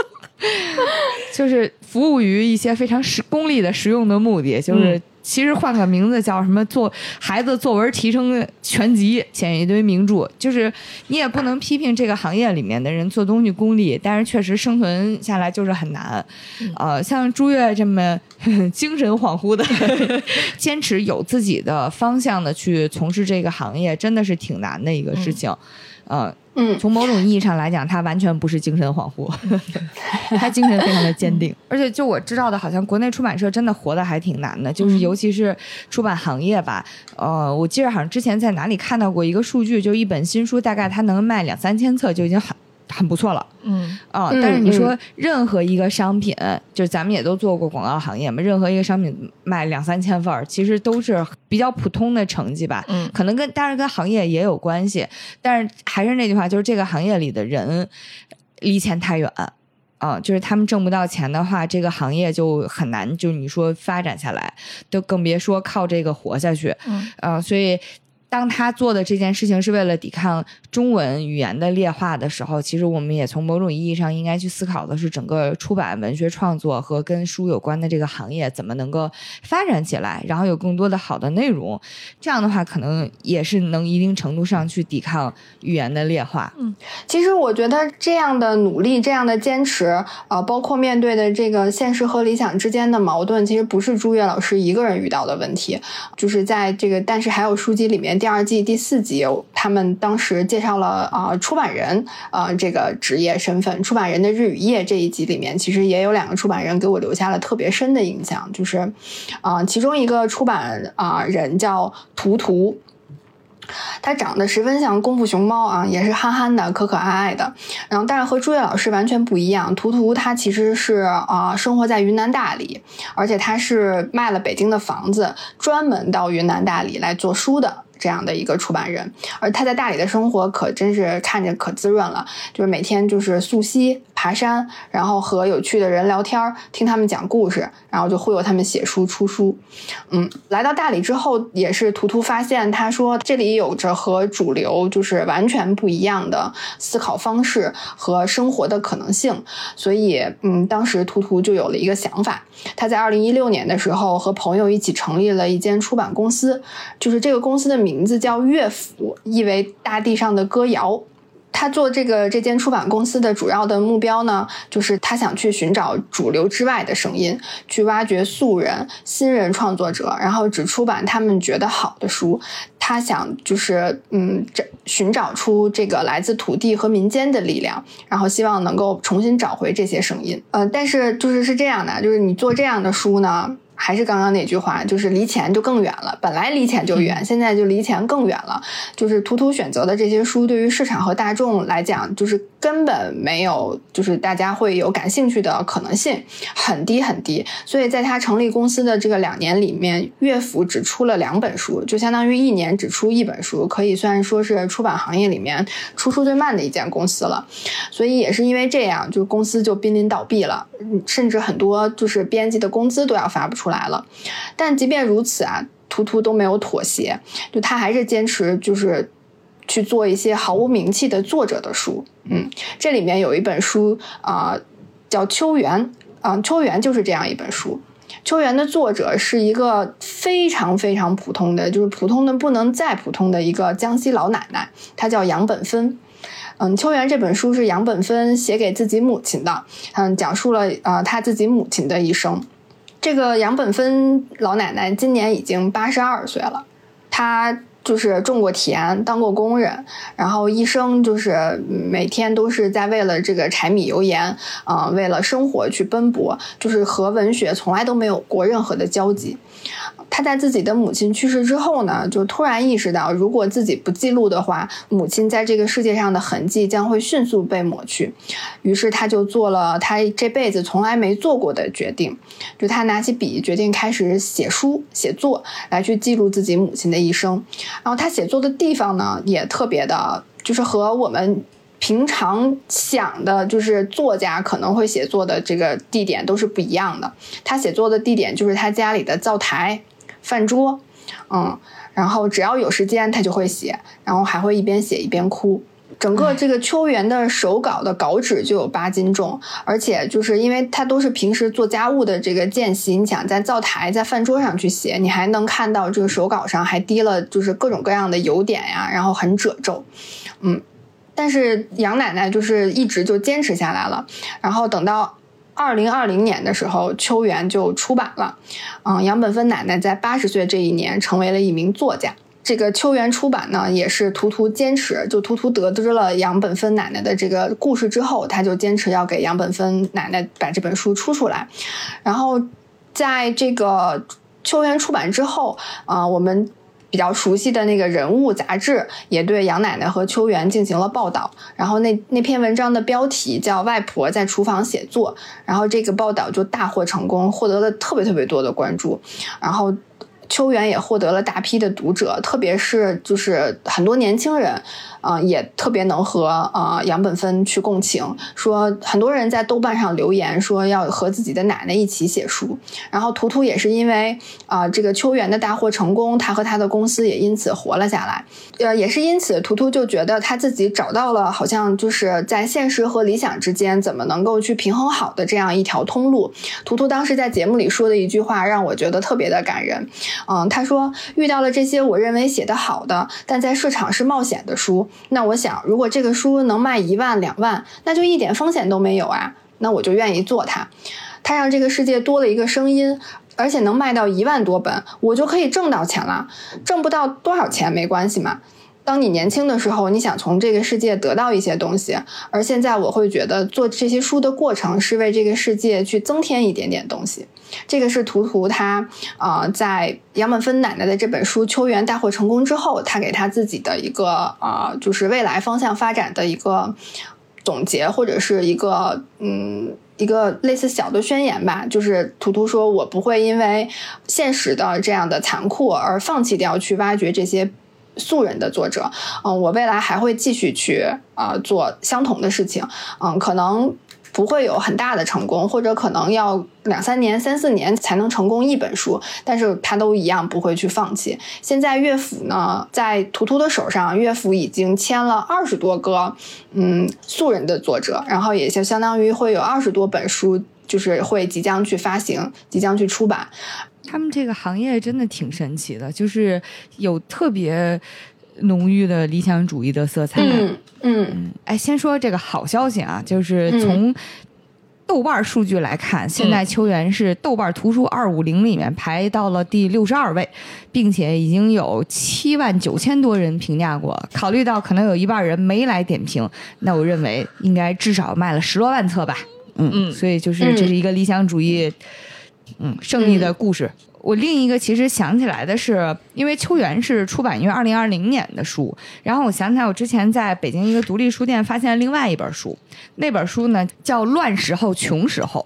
就是服务于一些非常实功利的实用的目的。就是其实换个名字叫什么“作孩子作文提升全集”，写一堆名著。就是你也不能批评这个行业里面的人做东西功利，但是确实生存下来就是很难。呃，像朱越这么 精神恍惚的坚持有自己的方向的去从事这个行业，真的是挺难的一个事情。呃。嗯，从某种意义上来讲，他完全不是精神恍惚，他精神非常的坚定。而且就我知道的，好像国内出版社真的活的还挺难的，就是尤其是出版行业吧。呃，我记得好像之前在哪里看到过一个数据，就一本新书大概它能卖两三千册就已经很。很不错了，嗯啊、嗯但是你说任何一个商品，就是咱们也都做过广告行业嘛，任何一个商品卖两三千份儿，其实都是比较普通的成绩吧。嗯可能跟当然跟行业也有关系，但是还是那句话，就是这个行业里的人离钱太远。啊、就是他们挣不到钱的话，这个行业就很难，就你说发展下来，都更别说靠这个活下去。嗯呃，所以当他做的这件事情是为了抵抗中文语言的劣化的时候，其实我们也从某种意义上应该去思考的是，整个出版文学创作和跟书有关的这个行业怎么能够发展起来，然后有更多的好的内容。这样的话，可能也是能一定程度上去抵抗语言的劣化。嗯其实我觉得这样的努力，这样的坚持，呃，包括面对的这个现实和理想之间的矛盾，其实不是朱越老师一个人遇到的问题，就是在这个，但是还有书籍里面第二季第四集，他们当时介绍了啊、出版人啊、这个职业身份，出版人的日与夜这一集里面，其实也有两个出版人给我留下了特别深的印象，就是啊、其中一个出版啊、人叫图图。他长得十分像功夫熊猫啊，也是憨憨的、可可爱爱的。然后，但是和朱越老师完全不一样。图图他其实是啊、生活在云南大理，而且他是卖了北京的房子，专门到云南大理来做书的。这样的一个出版人，而他在大理的生活可真是看着可滋润了，就是每天就是溯溪、爬山，然后和有趣的人聊天，听他们讲故事，然后就忽悠他们写书、出书。嗯，来到大理之后，也是图图发现，他说这里有着和主流就是完全不一样的思考方式和生活的可能性，所以嗯，当时图图就有了一个想法，他在二零一六年的时候和朋友一起成立了一间出版公司，就是这个公司的名字叫乐府，意为大地上的歌谣。他做这个这间出版公司的主要的目标呢，就是他想去寻找主流之外的声音，去挖掘素人、新人创作者，然后只出版他们觉得好的书。他想就是嗯，这寻找出这个来自土地和民间的力量，然后希望能够重新找回这些声音。呃，但是就是是这样的，就是你做这样的书呢。还是刚刚那句话，就是离钱就更远了。本来离钱就远，现在就离钱更远了。就是图图选择的这些书，对于市场和大众来讲，就是根本没有，就是大家会有感兴趣的可能性，很低很低。所以在他成立公司的这个两年里面，乐府只出了两本书，就相当于一年只出一本书，可以算说是出版行业里面出书最慢的一间公司了。所以也是因为这样，就公司就濒临倒闭了，嗯甚至很多就是编辑的工资都要发不出出来了。但即便如此啊，图图都没有妥协，就他还是坚持就是去做一些毫无名气的作者的书。嗯，这里面有一本书啊、叫《秋园》啊，秋园》就是这样一本书。秋园的作者是一个非常非常普通的，就是普通的不能再普通的一个江西老奶奶，她叫杨本芬。嗯，《秋园》这本书是杨本芬写给自己母亲的，嗯，讲述了呃她自己母亲的一生。这个杨本芬老奶奶今年已经八十二岁了，她就是种过田，当过工人，然后一生就是每天都是在为了这个柴米油盐，啊、为了生活去奔波，就是和文学从来都没有过任何的交集。他在自己的母亲去世之后呢，就突然意识到，如果自己不记录的话，母亲在这个世界上的痕迹将会迅速被抹去。于是他就做了他这辈子从来没做过的决定，就他拿起笔，决定开始写书、写作，来去记录自己母亲的一生。然后他写作的地方呢，也特别的，就是和我们。平常想的就是作家可能会写作的这个地点都是不一样的。他写作的地点就是他家里的灶台、饭桌，嗯，然后只要有时间他就会写，然后还会一边写一边哭。整个这个秋园的手稿的稿纸就有八斤重，而且就是因为它都是平时做家务的这个间隙，你想在灶台、在饭桌上去写，你还能看到这个手稿上还滴了就是各种各样的油点呀，然后很褶皱，嗯。但是杨奶奶就是一直就坚持下来了，然后等到二零二零年的时候，《秋园》就出版了。嗯，杨本芬奶奶在八十岁这一年成为了一名作家。这个秋园出版呢，也是图图坚持，就图图得知了杨本芬奶奶的这个故事之后，他就坚持要给杨本芬奶奶把这本书出出来。然后在这个秋园出版之后，啊，我们比较熟悉的那个人物杂志也对杨奶奶和秋元进行了报道。然后那那篇文章的标题叫《外婆在厨房写作》，然后这个报道就大获成功，获得了特别特别多的关注。然后。秋元也获得了大批的读者，特别是就是很多年轻人，嗯，也特别能和呃杨本芬去共情。说很多人在豆瓣上留言说要和自己的奶奶一起写书。然后图图也是因为啊这个秋园的大获成功，他和他的公司也因此活了下来。呃，也是因此，图图就觉得他自己找到了好像就是在现实和理想之间怎么能够去平衡好的这样一条通路。图图当时在节目里说的一句话让我觉得特别的感人。嗯，他说遇到了这些我认为写得好的，但在市场是冒险的书。那我想，如果这个书能卖一万两万，那就一点风险都没有啊。那我就愿意做它。它让这个世界多了一个声音，而且能卖到一万多本，我就可以挣到钱了。挣不到多少钱没关系嘛。当你年轻的时候，你想从这个世界得到一些东西，而现在我会觉得做这些书的过程是为这个世界去增添一点点东西。这个是图图他啊，在杨本芬奶奶的这本书《秋园》大获成功之后，他给他自己的一个啊，就是未来方向发展的一个总结，或者是一个嗯，一个类似小的宣言吧。就是图图说：“我不会因为现实的这样的残酷而放弃掉去挖掘这些。”素人的作者，嗯，我未来还会继续去啊做相同的事情，嗯，可能不会有很大的成功，或者可能要两三年、三四年才能成功一本书，但是他都一样不会去放弃。现在乐府呢，在图图的手上，乐府已经签了二十多个嗯素人的作者，然后也就相当于会有二十多本书，就是会即将去发行，即将去出版。他们这个行业真的挺神奇的，就是有特别浓郁的理想主义的色彩。嗯嗯，哎，先说这个好消息啊，就是从豆瓣数据来看，现在秋园是豆瓣图书二五零里面排到了第六十二位，并且已经有七万九千多人评价过。考虑到可能有一半人没来点评，那我认为应该至少卖了十多万册吧。嗯嗯，所以就是这是一个理想主义。嗯，胜利的故事。我另一个其实想起来的是，因为秋园是出版于二零二零年的书，然后我想起来我之前在北京一个独立书店发现了另外一本书，那本书呢叫《乱时候穷时候》，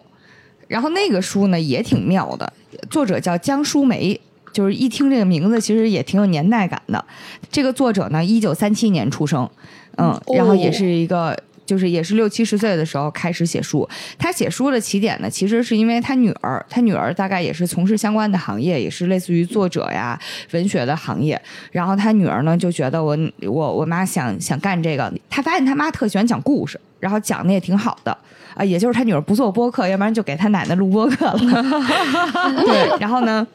然后那个书呢也挺妙的，作者叫江淑梅，就是一听这个名字其实也挺有年代感的。这个作者呢一九三七年出生，嗯，然后也是一个。就是也是六七十岁的时候开始写书，他写书的起点呢，其实是因为他女儿，他女儿大概也是从事相关的行业，也是类似于作者呀、文学的行业。然后他女儿呢就觉得我我我妈想想干这个，他发现他妈特喜欢讲故事，然后讲的也挺好的啊，也就是他女儿不做播客，要不然就给他奶奶录播客了。对，然后呢？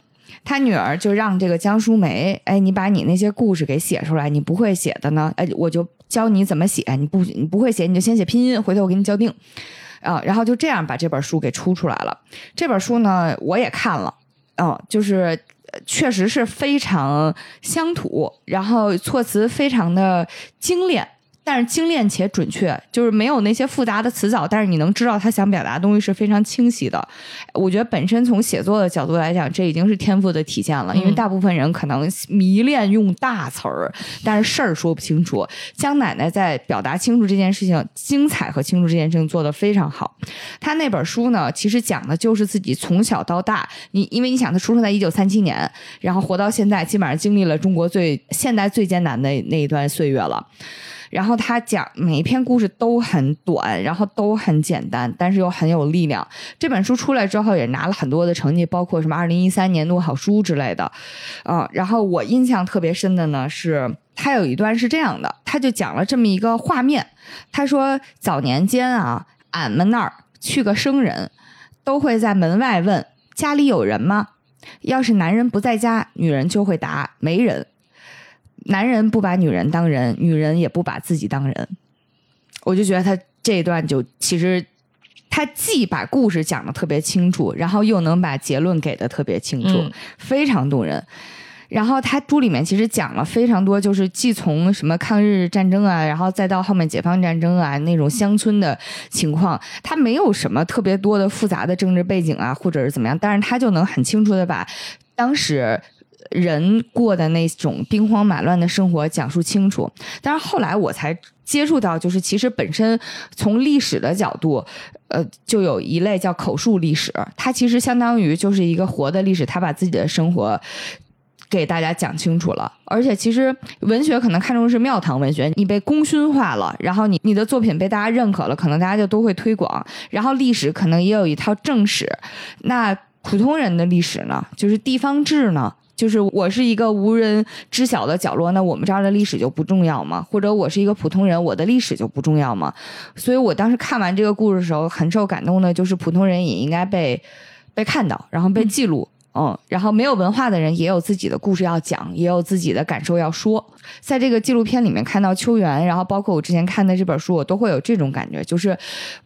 他女儿就让这个江淑梅，哎，你把你那些故事给写出来，你不会写的呢，哎，我就教你怎么写。你不你不会写，你就先写拼音，回头我给你校定，啊，然后就这样把这本书给出出来了。这本书呢，我也看了，嗯，就是确实是非常乡土，然后措辞非常的精炼。但是精炼且准确，就是没有那些复杂的词藻，但是你能知道他想表达的东西是非常清晰的。我觉得本身从写作的角度来讲，这已经是天赋的体现了。因为大部分人可能迷恋用大词儿，但是事儿说不清楚。江奶奶在表达清楚这件事情、精彩和清楚这件事情做得非常好。他那本书呢，其实讲的就是自己从小到大，你因为你想他出生在一九三七年，然后活到现在，基本上经历了中国最现代最艰难的那一段岁月了。然后他讲每一篇故事都很短，然后都很简单，但是又很有力量。这本书出来之后也拿了很多的成绩，包括什么二零一三年度好书之类的。嗯，然后我印象特别深的呢是，他有一段是这样的，他就讲了这么一个画面。他说早年间啊，俺们那儿去个生人，都会在门外问家里有人吗？要是男人不在家，女人就会答没人。男人不把女人当人，女人也不把自己当人。我就觉得他这一段就其实，他既把故事讲的特别清楚，然后又能把结论给的特别清楚，非常动人。然后他书里面其实讲了非常多，就是既从什么抗日战争啊，然后再到后面解放战争啊那种乡村的情况，他没有什么特别多的复杂的政治背景啊，或者是怎么样，但是他就能很清楚的把当时。人过的那种兵荒马乱的生活讲述清楚，但是后来我才接触到，就是其实本身从历史的角度，呃，就有一类叫口述历史，它其实相当于就是一个活的历史，他把自己的生活给大家讲清楚了。而且其实文学可能看重是庙堂文学，你被功勋化了，然后你你的作品被大家认可了，可能大家就都会推广。然后历史可能也有一套正史，那普通人的历史呢，就是地方志呢。就是我是一个无人知晓的角落，那我们这儿的历史就不重要吗？或者我是一个普通人，我的历史就不重要吗？所以我当时看完这个故事的时候，很受感动的，就是普通人也应该被被看到，然后被记录。嗯，嗯然后没有文化的人也有自己的故事要讲，也有自己的感受要说。在这个纪录片里面看到秋园，然后包括我之前看的这本书，我都会有这种感觉，就是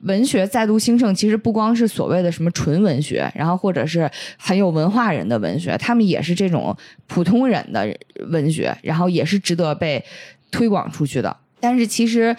文学再度兴盛，其实不光是所谓的什么纯文学，然后或者是很有文化人的文学，他们也是这种普通人的文学，然后也是值得被推广出去的。但是其实。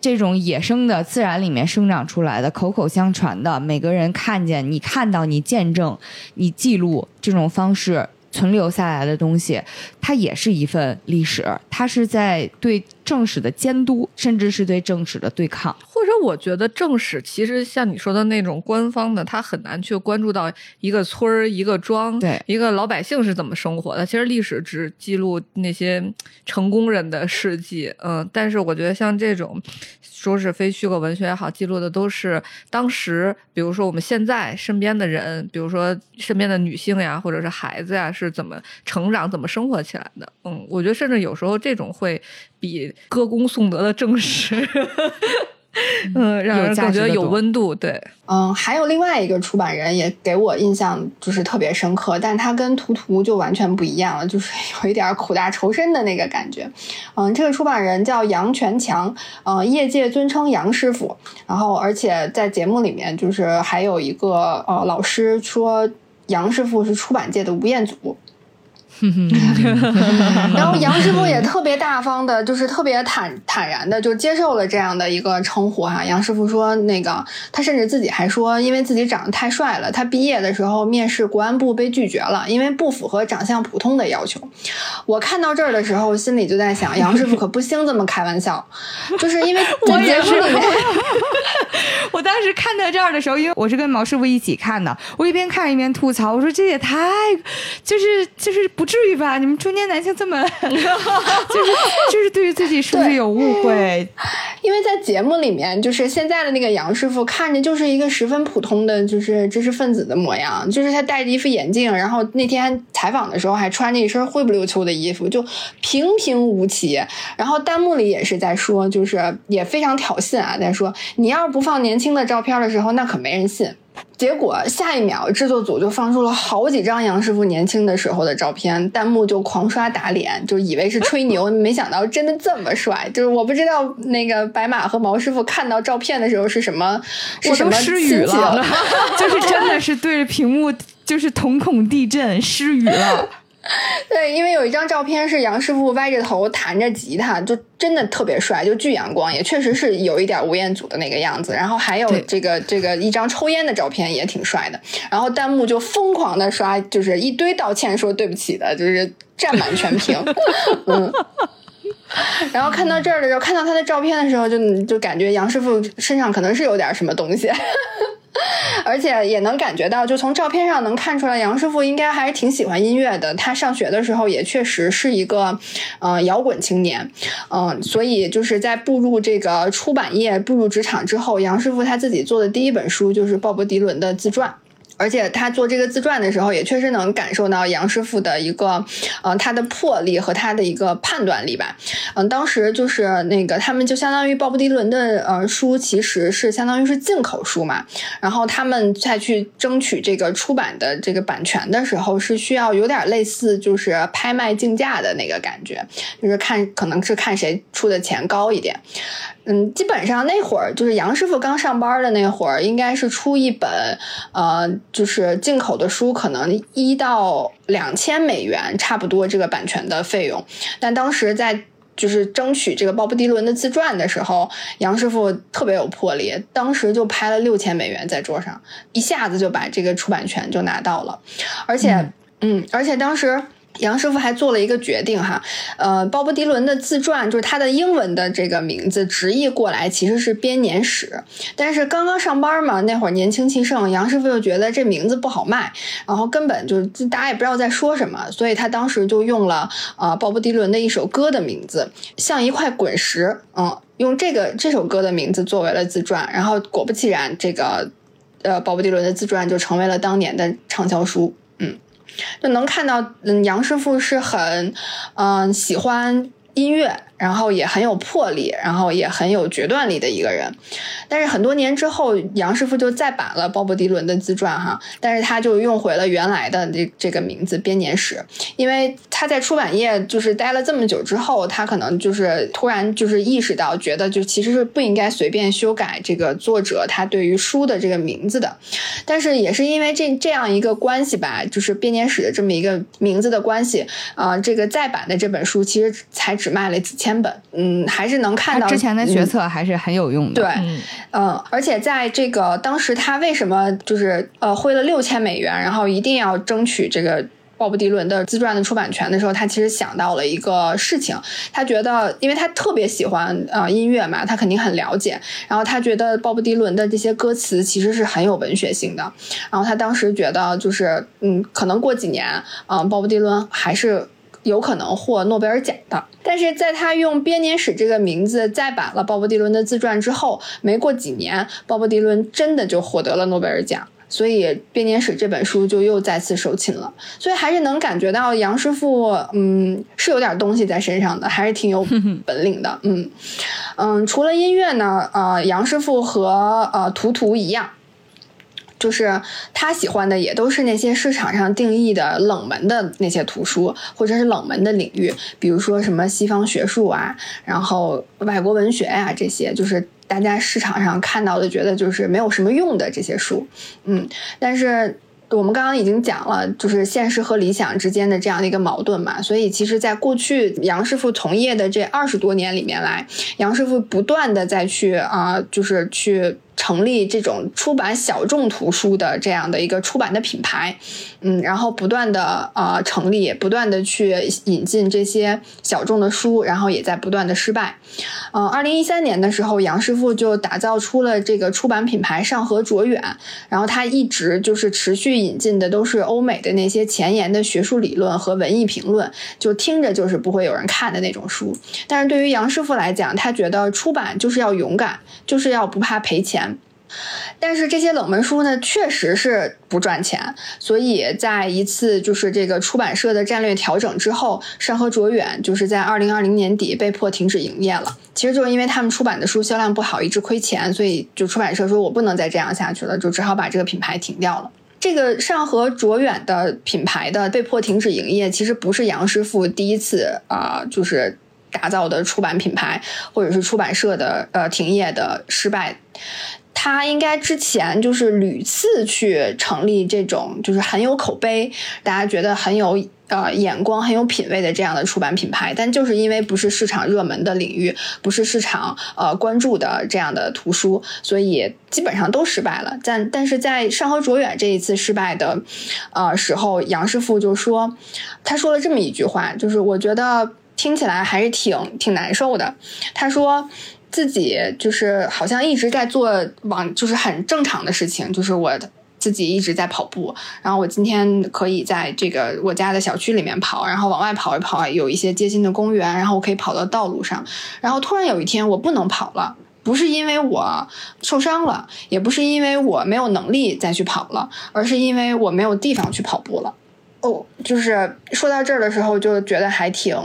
这种野生的自然里面生长出来的、口口相传的，每个人看见、你看到、你见证、你记录这种方式存留下来的东西，它也是一份历史。它是在对正史的监督，甚至是对正史的对抗。或者，我觉得正史其实像你说的那种官方的，它很难去关注到一个村儿、一个庄、对一个老百姓是怎么生活的。其实历史只记录那些成功人的事迹，嗯。但是我觉得像这种。说是非虚构文学也好，记录的都是当时，比如说我们现在身边的人，比如说身边的女性呀，或者是孩子呀，是怎么成长、怎么生活起来的。嗯，我觉得甚至有时候这种会比歌功颂德的正史。嗯，让人感觉有温度。对，嗯，还有另外一个出版人也给我印象就是特别深刻，但他跟图图就完全不一样了，就是 有一点苦大仇深的那个感觉。嗯，这个出版人叫杨全强，嗯，业界尊称杨师傅。然后，而且在节目里面，就是还有一个呃老师说杨师傅是出版界的吴彦祖。然后杨师傅也特别大方的，就是特别坦坦然的就接受了这样的一个称呼哈。杨师傅说，那个他甚至自己还说，因为自己长得太帅了，他毕业的时候面试国安部被拒绝了，因为不符合长相普通的要求。我看到这儿的时候，心里就在想，杨师傅可不兴这么开玩笑，就是因为我也是。我当时看到这儿的时候，因为我是跟毛师傅一起看的，我一边看一边吐槽，我说这也太，就是就是不。至于吧？你们中年男性这么，就是就是对于自己是不是有误会？因为在节目里面，就是现在的那个杨师傅看着就是一个十分普通的，就是知识分子的模样。就是他戴着一副眼镜，然后那天采访的时候还穿着一身灰不溜秋的衣服，就平平无奇。然后弹幕里也是在说，就是也非常挑衅啊，在说你要是不放年轻的照片的时候，那可没人信。结果下一秒，制作组就放出了好几张杨师傅年轻的时候的照片，弹幕就狂刷打脸，就以为是吹牛，没想到真的这么帅。就是我不知道那个白马和毛师傅看到照片的时候是什么，是什么失语了，就是真的是对着屏幕就是瞳孔地震，失语了。对，因为有一张照片是杨师傅歪着头弹着吉他，就真的特别帅，就巨阳光，也确实是有一点吴彦祖的那个样子。然后还有这个这个一张抽烟的照片也挺帅的。然后弹幕就疯狂的刷，就是一堆道歉说对不起的，就是占满全屏。嗯。然后看到这儿的时候，看到他的照片的时候，就就感觉杨师傅身上可能是有点什么东西。而且也能感觉到，就从照片上能看出来，杨师傅应该还是挺喜欢音乐的。他上学的时候也确实是一个，呃，摇滚青年，嗯，所以就是在步入这个出版业、步入职场之后，杨师傅他自己做的第一本书就是鲍勃迪伦的自传。而且他做这个自传的时候，也确实能感受到杨师傅的一个，呃，他的魄力和他的一个判断力吧。嗯，当时就是那个他们就相当于鲍勃迪伦的呃书，其实是相当于是进口书嘛。然后他们再去争取这个出版的这个版权的时候，是需要有点类似就是拍卖竞价的那个感觉，就是看可能是看谁出的钱高一点。嗯，基本上那会儿就是杨师傅刚上班的那会儿，应该是出一本呃，就是进口的书，可能一到两千美元差不多这个版权的费用。但当时在就是争取这个鲍勃迪伦的自传的时候，杨师傅特别有魄力，当时就拍了六千美元在桌上，一下子就把这个出版权就拿到了，而且，嗯，而且当时。杨师傅还做了一个决定哈，呃，鲍勃迪伦的自传就是他的英文的这个名字直译过来其实是编年史，但是刚刚上班嘛，那会儿年轻气盛，杨师傅又觉得这名字不好卖，然后根本就大家也不知道在说什么，所以他当时就用了呃鲍勃迪伦的一首歌的名字，像一块滚石，嗯，用这个这首歌的名字作为了自传，然后果不其然，这个呃鲍勃迪伦的自传就成为了当年的畅销书，就能看到，嗯，杨师傅是很，嗯，喜欢音乐。然后也很有魄力，然后也很有决断力的一个人。但是很多年之后，杨师傅就再版了鲍勃迪伦的自传哈，但是他就用回了原来的这这个名字编年史，因为他在出版业就是待了这么久之后，他可能就是突然就是意识到，觉得就其实是不应该随便修改这个作者他对于书的这个名字的。但是也是因为这这样一个关系吧，就是编年史的这么一个名字的关系啊，这个再版的这本书其实才只卖了几千。千本，嗯，还是能看到之前的决策还是很有用的。对，嗯，而且在这个当时，他为什么就是呃汇了六千美元，然后一定要争取这个鲍勃迪伦的自传的出版权的时候，他其实想到了一个事情，他觉得，因为他特别喜欢呃音乐嘛，他肯定很了解，然后他觉得鲍勃迪伦的这些歌词其实是很有文学性的，然后他当时觉得就是，嗯，可能过几年，嗯，鲍勃迪伦还是。有可能获诺贝尔奖的，但是在他用编年史这个名字再版了鲍勃迪伦的自传之后，没过几年，鲍勃迪伦真的就获得了诺贝尔奖，所以编年史这本书就又再次售罄了。所以还是能感觉到杨师傅，嗯，是有点东西在身上的，还是挺有本领的。嗯嗯，除了音乐呢，呃，杨师傅和呃图图一样。就是他喜欢的也都是那些市场上定义的冷门的那些图书，或者是冷门的领域，比如说什么西方学术啊，然后外国文学呀这些，就是大家市场上看到的觉得就是没有什么用的这些书，嗯，但是。我们刚刚已经讲了，就是现实和理想之间的这样的一个矛盾嘛，所以其实，在过去杨师傅从业的这二十多年里面来，杨师傅不断的在去啊，就是去成立这种出版小众图书的这样的一个出版的品牌，嗯，然后不断的啊成立，不断的去引进这些小众的书，然后也在不断的失败。嗯，二零一三年的时候，杨师傅就打造出了这个出版品牌上合卓远，然后他一直就是持续。引进的都是欧美的那些前沿的学术理论和文艺评论，就听着就是不会有人看的那种书。但是对于杨师傅来讲，他觉得出版就是要勇敢，就是要不怕赔钱。但是这些冷门书呢，确实是不赚钱。所以在一次就是这个出版社的战略调整之后，山河卓远就是在二零二零年底被迫停止营业了。其实就是因为他们出版的书销量不好，一直亏钱，所以就出版社说我不能再这样下去了，就只好把这个品牌停掉了。这个上合卓远的品牌的被迫停止营业，其实不是杨师傅第一次啊，就是打造的出版品牌或者是出版社的呃停业的失败。他应该之前就是屡次去成立这种就是很有口碑，大家觉得很有。呃，眼光很有品位的这样的出版品牌，但就是因为不是市场热门的领域，不是市场呃关注的这样的图书，所以基本上都失败了。但但是在上合卓远这一次失败的呃时候，杨师傅就说，他说了这么一句话，就是我觉得听起来还是挺挺难受的。他说自己就是好像一直在做往就是很正常的事情，就是我。自己一直在跑步，然后我今天可以在这个我家的小区里面跑，然后往外跑一跑，有一些街心的公园，然后我可以跑到道路上。然后突然有一天我不能跑了，不是因为我受伤了，也不是因为我没有能力再去跑了，而是因为我没有地方去跑步了。哦，就是说到这儿的时候就觉得还挺，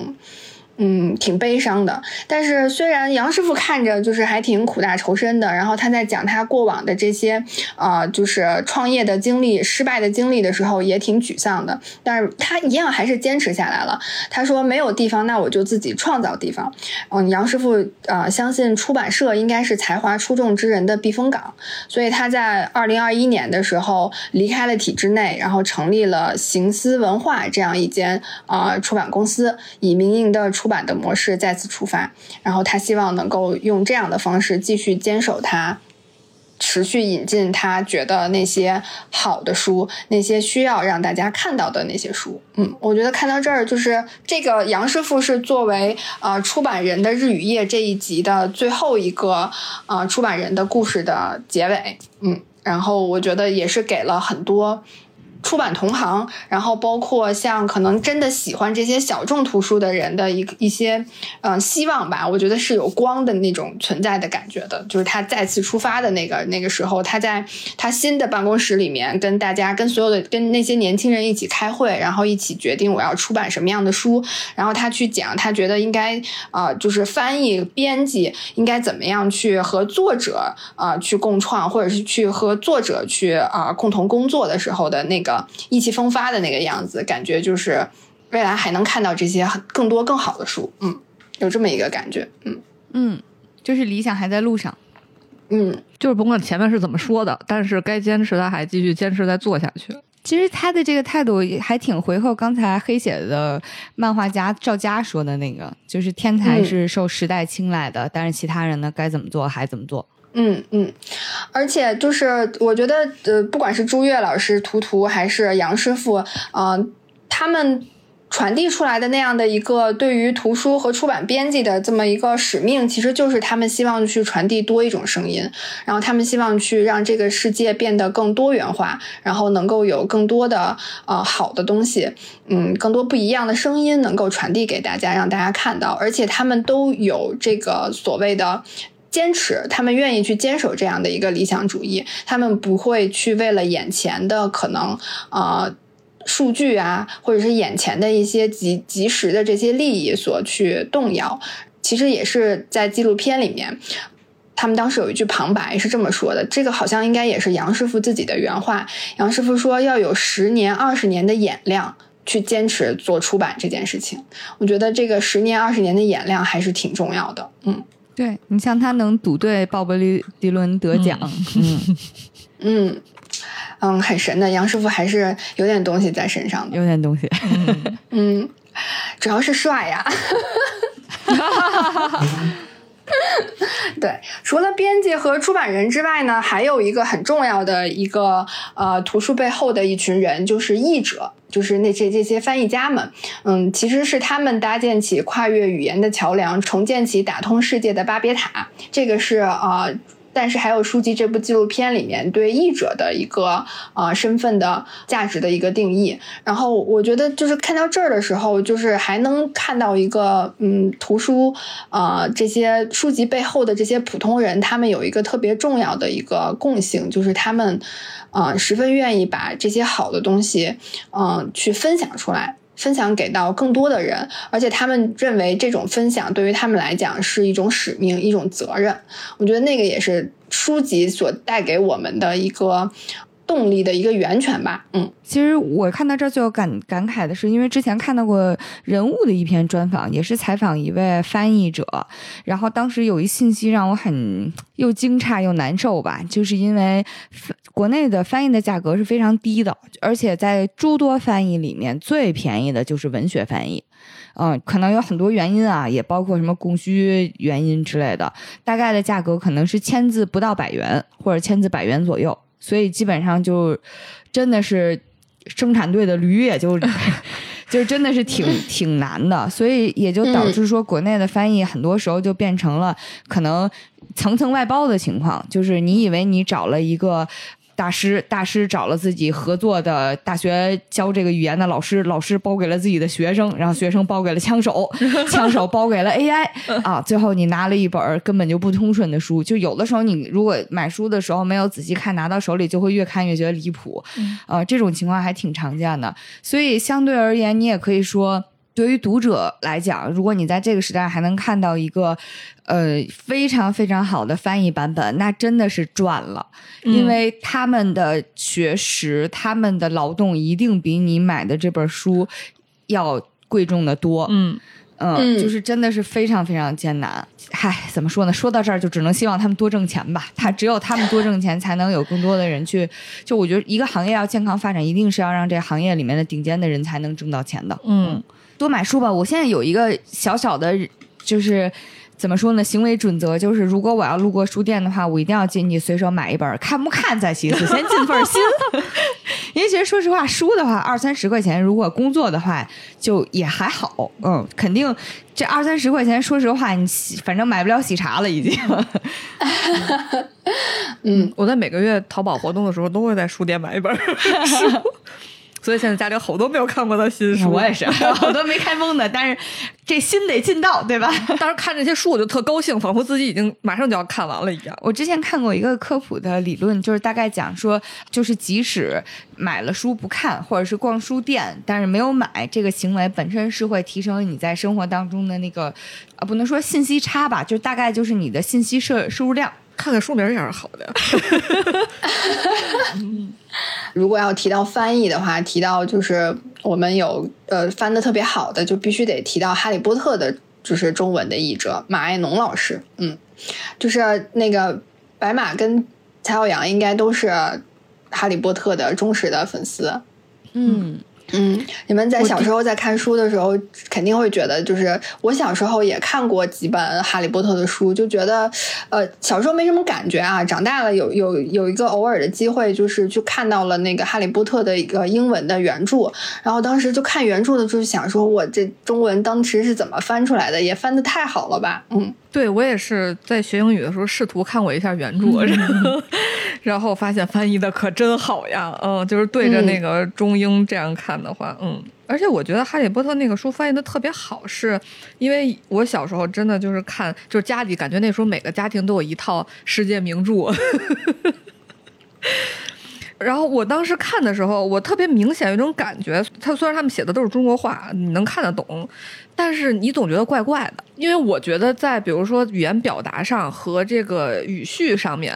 嗯，挺悲伤的。但是虽然杨师傅看着就是还挺苦大仇深的，然后他在讲他过往的这些啊，就是创业的经历、失败的经历的时候，也挺沮丧的。但是他一样还是坚持下来了。他说：“没有地方，那我就自己创造地方。”嗯，杨师傅啊，相信出版社应该是才华出众之人的避风港，所以他在二零二一年的时候离开了体制内，然后成立了行思文化这样一间啊出版公司，以民营的出出版的模式再次出发，然后他希望能够用这样的方式继续坚守他，持续引进他觉得那些好的书，那些需要让大家看到的那些书。嗯，我觉得看到这儿，就是这个杨师傅是作为呃出版人的日与夜这一集的最后一个呃出版人的故事的结尾。嗯，然后我觉得也是给了很多。出版同行，然后包括像可能真的喜欢这些小众图书的人的一一些，嗯，希望吧。我觉得是有光的那种存在的感觉的，就是他再次出发的那个那个时候，他在他新的办公室里面跟大家、跟所有的、跟那些年轻人一起开会，然后一起决定我要出版什么样的书。然后他去讲，他觉得应该啊，就是翻译、编辑应该怎么样去和作者啊去共创，或者是去和作者去啊共同工作的时候的那个。意气风发的那个样子，感觉就是未来还能看到这些更多更好的书，嗯，有这么一个感觉，嗯。嗯，就是理想还在路上，嗯，就是甭管前面是怎么说的，但是该坚持的还继续坚持再做下去。其实他的这个态度还挺回扣刚才黑写的漫画家赵佳说的那个，就是天才是受时代青睐的，但是其他人呢该怎么做还怎么做。嗯嗯，而且就是我觉得，呃，不管是朱越老师、图图还是杨师傅，嗯，他们传递出来的那样的一个对于图书和出版编辑的这么一个使命，其实就是他们希望去传递多一种声音，然后他们希望去让这个世界变得更多元化，然后能够有更多的呃好的东西，嗯，更多不一样的声音能够传递给大家，让大家看到，而且他们都有这个所谓的。坚持，他们愿意去坚守这样的一个理想主义，他们不会去为了眼前的可能呃数据啊，或者是眼前的一些及及时的这些利益所去动摇。其实也是在纪录片里面，他们当时有一句旁白是这么说的，这个好像应该也是杨师傅自己的原话。杨师傅说要有十年、二十年的眼量去坚持做出版这件事情。我觉得这个十年、二十年的眼量还是挺重要的。嗯。对你像他能赌对鲍勃迪迪伦得奖，嗯嗯。嗯，很神的杨师傅还是有点东西在身上的，有点东西，嗯，主要是帅呀。对，除了编辑和出版人之外呢，还有一个很重要的一个呃，图书背后的一群人，就是译者，就是那些这些翻译家们。嗯，其实是他们搭建起跨越语言的桥梁，重建起打通世界的巴别塔。这个是啊。但是还有书籍这部纪录片里面对译者的一个呃身份的价值的一个定义，然后我觉得就是看到这儿的时候，就是还能看到一个嗯图书啊这些书籍背后的这些普通人，他们有一个特别重要的一个共性，就是他们啊十分愿意把这些好的东西嗯去分享出来。分享给到更多的人，而且他们认为这种分享对于他们来讲是一种使命、一种责任。我觉得那个也是书籍所带给我们的一个。动力的一个源泉吧，嗯，其实我看到这最有感感慨的是，因为之前看到过人物的一篇专访，也是采访一位翻译者，然后当时有一信息让我很又惊诧又难受吧，就是因为国内的翻译的价格是非常低的，而且在诸多翻译里面最便宜的就是文学翻译，嗯，可能有很多原因啊，也包括什么供需原因之类的，大概的价格可能是千字不到百元，或者千字百元左右。所以基本上就真的是生产队的驴，也就 就真的是挺 挺难的，所以也就导致说国内的翻译很多时候就变成了可能层层外包的情况，就是你以为你找了一个。大师，大师找了自己合作的大学教这个语言的老师，老师包给了自己的学生，然后学生包给了枪手，枪手包给了 AI 啊，最后你拿了一本根本就不通顺的书。就有的时候你如果买书的时候没有仔细看，拿到手里就会越看越觉得离谱，啊，这种情况还挺常见的。所以相对而言，你也可以说，对于读者来讲，如果你在这个时代还能看到一个，呃，非常非常好的翻译版本，那真的是赚了，因为他们的学识、他们的劳动一定比你买的这本书要贵重的多。嗯，嗯，嗯就是真的是非常非常艰难。嗨，怎么说呢？说到这儿，就只能希望他们多挣钱吧。他只有他们多挣钱，才能有更多的人去。就我觉得，一个行业要健康发展，一定是要让这行业里面的顶尖的人才能挣到钱的。嗯，多买书吧。我现在有一个小小的，就是怎么说呢？行为准则就是，如果我要路过书店的话，我一定要进去随手买一本，看不看再其次，先 尽份心。因为其实说实话，书的话二三十块钱，如果工作的话就也还好。嗯，肯定这二三十块钱，说实话，你反正买不了喜茶了，已经。嗯，我在每个月淘宝活动的时候都会在书店买一本书，所以现在家里有好多没有看过的新书。我也是，好多没开封的，但是这心得尽到，对吧？当时看这些书我就特高兴，仿佛自己已经马上就要看完了一样。我之前看过一个科普的理论，就是大概讲说，就是即使买了书不看，或者是逛书店，但是没有买，这个行为本身是会提升你在生活当中的那个，啊，不能说信息差吧，就大概就是你的信息摄摄入量。看看书名也是好的。如果要提到翻译的话，提到就是我们有呃翻的特别好的，就必须得提到《哈利波特》的，就是中文的译者马爱农老师。嗯，就是那个白马跟蔡耀阳应该都是《哈利波特》的忠实的粉丝。嗯，嗯，你们在小时候在看书的时候，肯定会觉得，就是我小时候也看过几本《哈利波特》的书，就觉得，呃，小时候没什么感觉啊。长大了有有有一个偶尔的机会，就是去看到了那个《哈利波特》的一个英文的原著，然后当时就看原著的时候想说，我这中文当时是怎么翻出来的？也翻的太好了吧？嗯，对我也是在学英语的时候试图看过一下原著，然后然后发现翻译的可真好呀，嗯，就是对着那个中英这样看的话，嗯，而且我觉得《哈利波特》那个书翻译的特别好，是因为我小时候真的就是看，就是家里感觉那时候每个家庭都有一套世界名著。然后我当时看的时候，我特别明显有一种感觉，他虽然他们写的都是中国话，你能看得懂，但是你总觉得怪怪的，因为我觉得在比如说语言表达上和这个语序上面，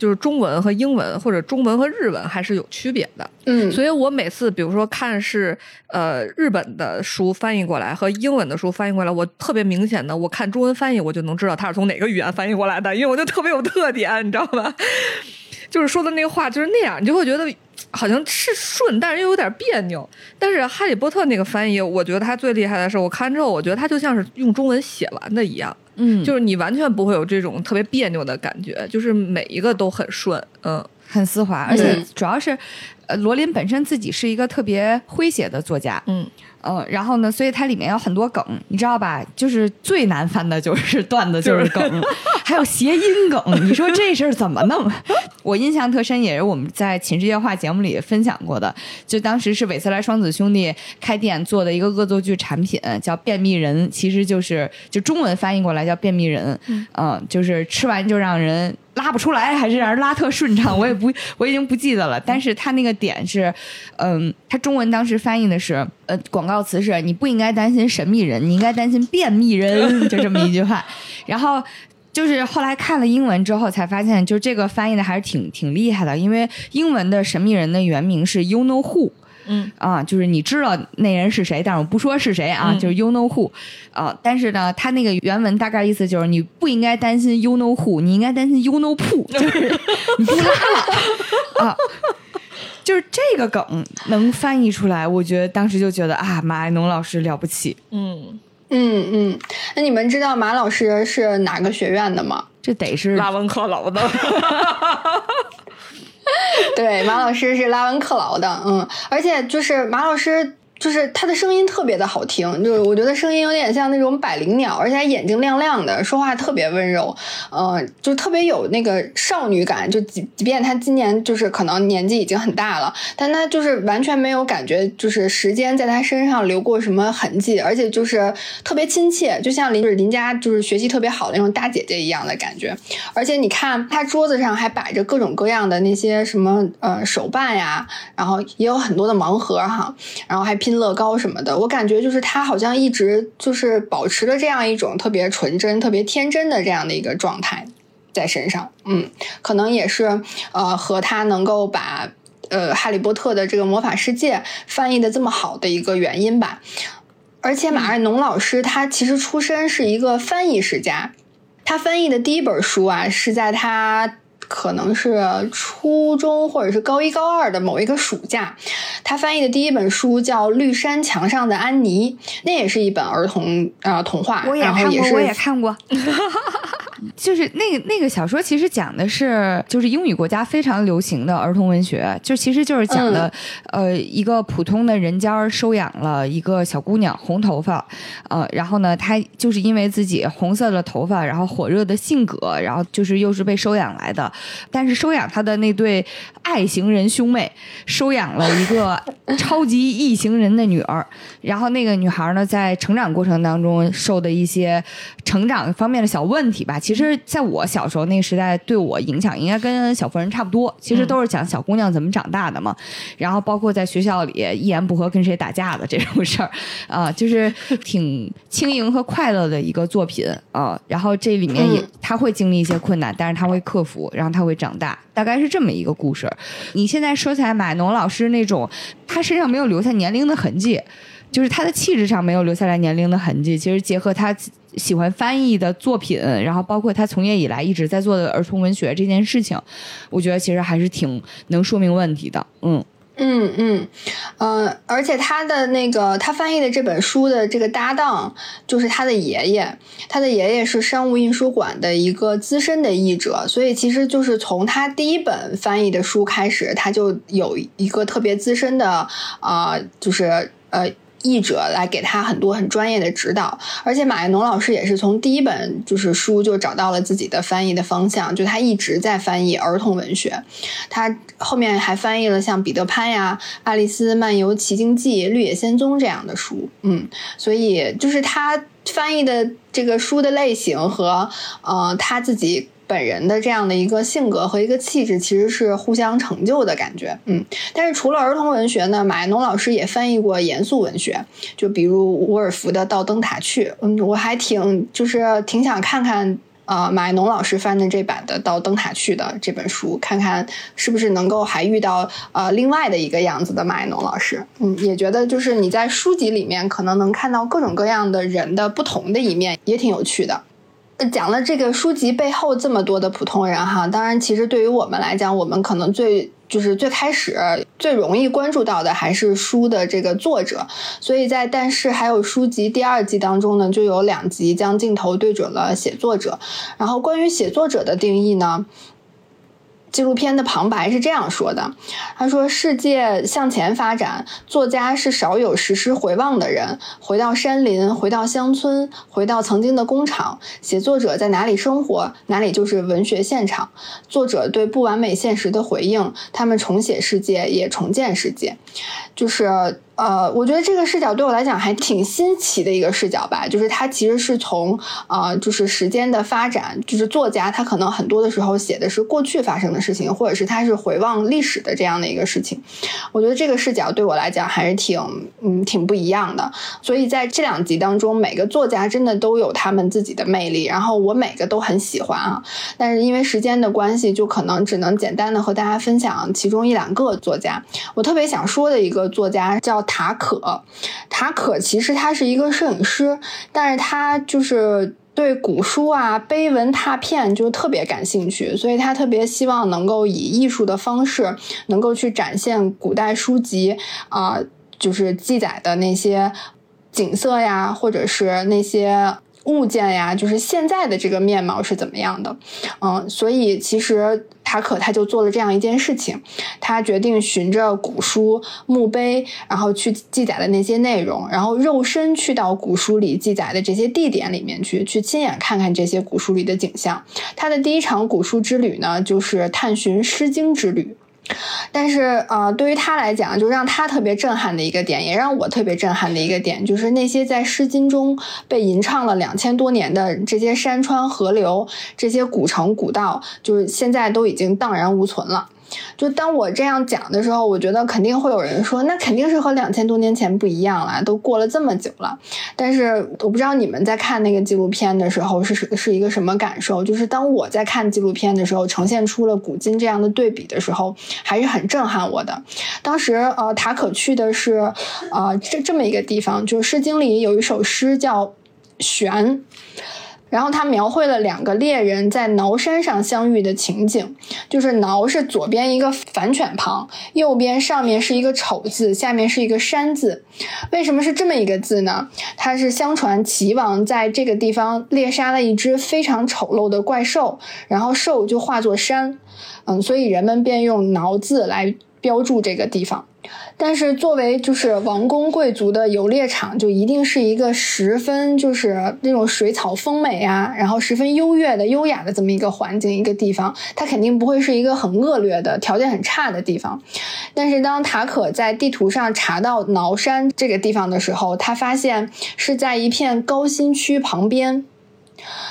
就是中文和英文或者中文和日文还是有区别的。嗯，所以我每次比如说看是呃日本的书翻译过来和英文的书翻译过来，我特别明显的，我看中文翻译我就能知道它是从哪个语言翻译过来的，因为我就特别有特点，你知道吧？就是说的那个话就是那样，你就会觉得好像是顺，但是又有点别扭。但是《哈利波特》那个翻译，我觉得他最厉害的是，我看之后，我觉得他就像是用中文写完的一样，嗯，就是你完全不会有这种特别别扭的感觉，就是每一个都很顺，嗯。很丝滑，而且嗯主要是，呃，罗琳本身自己是一个特别诙谐的作家，嗯，呃，然后呢，所以它里面有很多梗，你知道吧？就是最难翻的就是段子，就是梗，还有谐音梗。你说这事儿怎么弄？我印象特深，也是我们在《寝室夜话》节目里分享过的。就当时是韦斯莱双子兄弟开店做的一个恶作剧产品，叫便秘人，其实就是就中文翻译过来叫便秘人，嗯、就是吃完就让人。拉不出来，还是让人拉特顺畅，我也不，我已经不记得了。但是他那个点是，嗯，他中文当时翻译的是，呃，广告词是你不应该担心神秘人，你应该担心便秘人，就这么一句话。然后就是后来看了英文之后，才发现，就这个翻译的还是挺挺厉害的，因为英文的神秘人的原名是 You Know Who。嗯。啊，就是你知道那人是谁，但是我不说是谁啊，嗯。就是 you know who，啊，但是呢，他那个原文大概意思就是你不应该担心 you know who，你应该担心 you know who，就是 你不拉了。啊。就是这个梗能翻译出来，我觉得当时就觉得啊，马爱农老师了不起，嗯，嗯嗯，那你们知道马老师是哪个学院的吗？这得是拉文克劳的，对，马老师是拉文克劳的，嗯，而且就是马老师。就是他的声音特别的好听，就是我觉得声音有点像那种百灵鸟，而且还眼睛亮亮的，说话特别温柔，呃，就特别有那个少女感。就即即便他今年就是可能年纪已经很大了，但他就是完全没有感觉，就是时间在他身上留过什么痕迹，而且就是特别亲切，就像邻就是邻家就是学习特别好的那种大姐姐一样的感觉。而且你看他桌子上还摆着各种各样的那些什么呃手办呀，然后也有很多的盲盒哈，然后还拼乐高什么的。我感觉就是他好像一直就是保持着这样一种特别纯真、特别天真的这样的一个状态在身上。嗯，可能也是呃和他能够把呃《哈利波特》的这个魔法世界翻译的这么好的一个原因吧。而且马爱农老师他其实出身是一个翻译世家，他翻译的第一本书啊是在他。可能是初中或者是高一高二的某一个暑假，他翻译的第一本书叫《绿山墙上的安妮》，那也是一本儿童呃童话。我也看过，我也看过。就是那个那个小说，其实讲的是就是英语国家非常流行的儿童文学，就其实就是讲的呃一个普通的人家收养了一个小姑娘，红头发，呃，然后呢，她就是因为自己红色的头发，然后火热的性格，然后就是又是被收养来的，但是收养她的那对爱情人兄妹收养了一个 超级异形人的女儿，然后那个女孩呢，在成长过程当中受的一些成长方面的小问题吧。其实，在我小时候那个时代，对我影响应该跟小妇人差不多。其实都是讲小姑娘怎么长大的嘛。然后包括在学校里一言不合跟谁打架的这种事儿，啊，就是挺轻盈和快乐的一个作品啊。然后这里面也他会经历一些困难，但是他会克服，然后他会长大，大概是这么一个故事。你现在说起来，马农老师那种，他身上没有留下年龄的痕迹，就是他的气质上没有留下来年龄的痕迹。其实结合他。喜欢翻译的作品，然后包括他从业以来一直在做的儿童文学这件事情，我觉得其实还是挺能说明问题的。嗯嗯嗯嗯，而且他的那个他翻译的这本书的这个搭档就是他的爷爷，他的爷爷是商务印书馆的一个资深的译者，所以其实就是从他第一本翻译的书开始，他就有一个特别资深的啊，就是呃。译者来给他很多很专业的指导，而且马爱农老师也是从第一本就是书就找到了自己的翻译的方向，就他一直在翻译儿童文学，他后面还翻译了像彼得潘呀、爱丽丝漫游奇境记、绿野仙踪这样的书，嗯，所以就是他翻译的这个书的类型和呃他自己。本人的这样的一个性格和一个气质，其实是互相成就的感觉，嗯。但是除了儿童文学呢，马爱农老师也翻译过严肃文学，就比如伍尔夫的《到灯塔去》，嗯，我还挺就是挺想看看啊，马爱农老师翻的这版的《到灯塔去》的这本书，看看是不是能够还遇到呃另外的一个样子的马爱农老师，嗯，也觉得就是你在书籍里面可能能看到各种各样的人的不同的一面，也挺有趣的。讲了这个书籍背后这么多的普通人哈，当然，其实对于我们来讲，我们可能最就是最开始最容易关注到的还是书的这个作者。所以在但是还有书籍第二季当中呢，就有两集将镜头对准了写作者。然后关于写作者的定义呢？纪录片的旁白是这样说的：“他说，世界向前发展，作家是少有实施回望的人，回到山林，回到乡村，回到曾经的工厂。写作者在哪里生活，哪里就是文学现场。作者对不完美现实的回应，他们重写世界，也重建世界，就是。”呃，我觉得这个视角对我来讲还挺新奇的一个视角吧，就是它其实是从啊，就是时间的发展，就是作家他可能很多的时候写的是过去发生的事情，或者是他是回望历史的这样的一个事情。我觉得这个视角对我来讲还是挺嗯挺不一样的。所以在这两集当中，每个作家真的都有他们自己的魅力，然后我每个都很喜欢啊。但是因为时间的关系，就可能只能简单的和大家分享其中一两个作家。我特别想说的一个作家叫。塔可，塔可其实他是一个摄影师，但是他就是对古书啊、碑文拓片就特别感兴趣，所以他特别希望能够以艺术的方式，能够去展现古代书籍啊，就是记载的那些景色呀，或者是那些。物件呀，就是现在的这个面貌是怎么样的？嗯，所以其实塔可他就做了这样一件事情，他决定循着古书墓碑，然后去记载的那些内容，然后肉身去到古书里记载的这些地点里面去，去亲眼看看这些古书里的景象。他的第一场古书之旅呢，就是探寻《诗经》之旅。但是，呃，对于他来讲，就让他特别震撼的一个点，也让我特别震撼的一个点，就是那些在《诗经》中被吟唱了两千多年的这些山川河流、这些古城古道，就是现在都已经荡然无存了。就当我这样讲的时候，我觉得肯定会有人说，那肯定是和两千多年前不一样了，都过了这么久了。但是我不知道你们在看那个纪录片的时候是是是一个什么感受？就是当我在看纪录片的时候，呈现出了古今这样的对比的时候，还是很震撼我的。当时呃，塔可去的是呃这这么一个地方，就是《诗经》里有一首诗叫《玄》。然后他描绘了两个猎人在挠山上相遇的情景，就是挠是左边一个反犬旁，右边上面是一个丑字，下面是一个山字。为什么是这么一个字呢？它是相传齐王在这个地方猎杀了一只非常丑陋的怪兽，然后兽就化作山，嗯，所以人们便用挠字来标注这个地方。但是作为就是王公贵族的游猎场，就一定是一个十分就是那种水草丰美啊，然后十分优越的、优雅的这么一个环境、一个地方，它肯定不会是一个很恶劣的条件很差的地方。但是当塔可在地图上查到挠山这个地方的时候，他发现是在一片高新区旁边。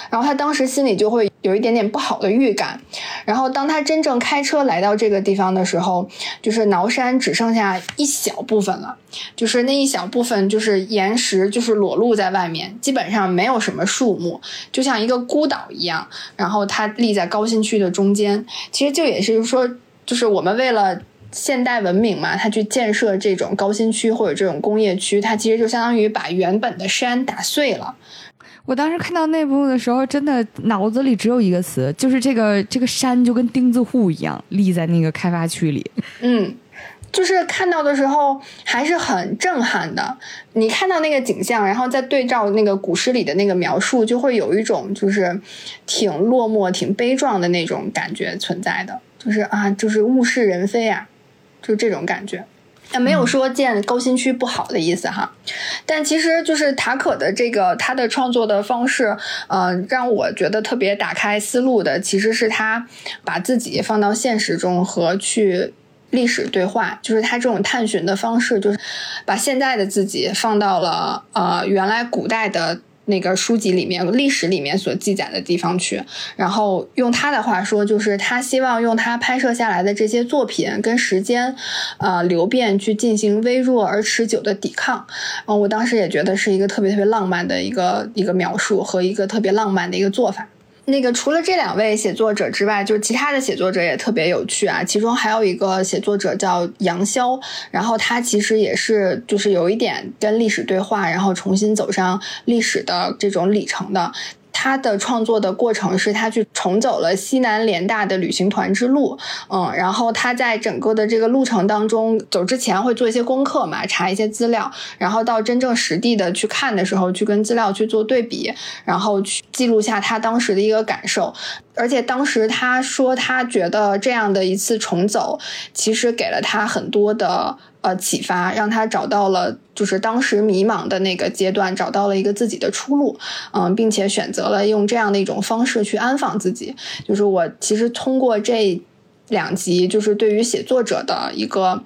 然后他当时心里就会有一点点不好的预感，然后当他真正开车来到这个地方的时候，就是挠山只剩下一小部分了，就是那一小部分就是岩石，就是裸露在外面，基本上没有什么树木，就像一个孤岛一样。然后它立在高新区的中间，其实就也是说，就是我们为了现代文明嘛，它去建设这种高新区或者这种工业区，它其实就相当于把原本的山打碎了。我当时看到那部的时候，真的脑子里只有一个词，就是这个这个山就跟钉子户一样立在那个开发区里。嗯，就是看到的时候还是很震撼的。你看到那个景象，然后再对照那个古诗里的那个描述，就会有一种就是挺落寞、挺悲壮的那种感觉存在的。就是啊，就是物是人非啊，就这种感觉。也没有说建高新区不好的意思哈，但其实就是塔可的这个他的创作的方式，呃，让我觉得特别打开思路的，其实是他把自己放到现实中和去历史对话，就是他这种探寻的方式，就是把现在的自己放到了呃原来古代的。那个书籍里面、历史里面所记载的地方去，然后用他的话说，就是他希望用他拍摄下来的这些作品跟时间，啊流变去进行微弱而持久的抵抗。嗯，我当时也觉得是一个特别特别浪漫的一个一个描述和一个特别浪漫的一个做法。那个除了这两位写作者之外，就是其他的写作者也特别有趣啊。其中还有一个写作者叫杨潇，然后他其实也是就是有一点跟历史对话，然后重新走上历史的这种里程的。他的创作的过程是他去重走了西南联大的旅行团之路，嗯，然后他在整个的这个路程当中走之前会做一些功课嘛，查一些资料，然后到真正实地的去看的时候，去跟资料去做对比，然后去记录下他当时的一个感受。而且当时他说，他觉得这样的一次重走，其实给了他很多的呃启发，让他找到了就是当时迷茫的那个阶段，找到了一个自己的出路，嗯，并且选择了用这样的一种方式去安放自己。就是我其实通过这两集，就是对于写作者的一个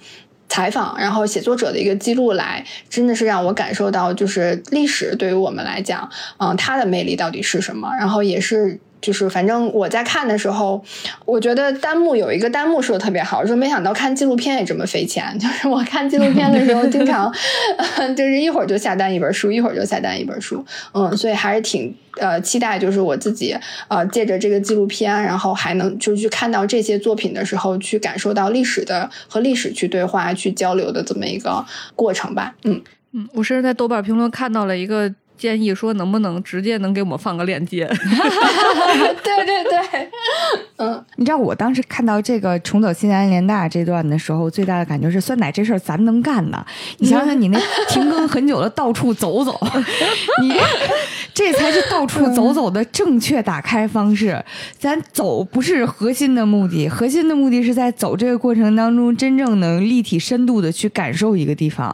采访，然后写作者的一个记录，来真的是让我感受到，就是历史对于我们来讲，嗯，它的魅力到底是什么，然后也是。就是反正我在看的时候，我觉得弹幕有一个弹幕说的特别好，说没想到看纪录片也这么费钱。就是我看纪录片的时候，经常 就是一会儿就下单一本书，一会儿就下单一本书。嗯，所以还是挺呃期待，就是我自己呃借着这个纪录片，然后还能就去看到这些作品的时候，去感受到历史的和历史去对话、去交流的这么一个过程吧。嗯嗯，我甚至在豆瓣评论看到了一个。建议说能不能直接能给我们放个链接？对对对，嗯，你知道我当时看到这个重走西南联大这段的时候，最大的感觉是酸奶这事儿咱能干呢。你想想，你那停更很久的到处走走，你这才是到处走走的正确打开方式。咱走不是核心的目的，核心的目的是在走这个过程当中，真正能立体深度的去感受一个地方。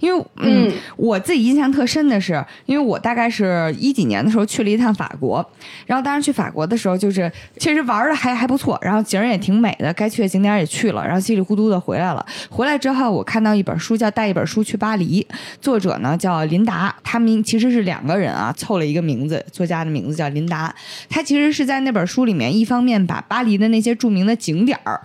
因为嗯，我自己印象特深的是，因为。我大概是一几年的时候去了一趟法国，然后当时去法国的时候，就是其实玩的还还不错，然后景儿也挺美的，该去的景点也去了，然后稀里糊涂的回来了。回来之后，我看到一本书叫《带一本书去巴黎》，作者呢叫林达，他们其实是两个人啊，凑了一个名字，作家的名字叫林达。他其实是在那本书里面，一方面把巴黎的那些著名的景点儿。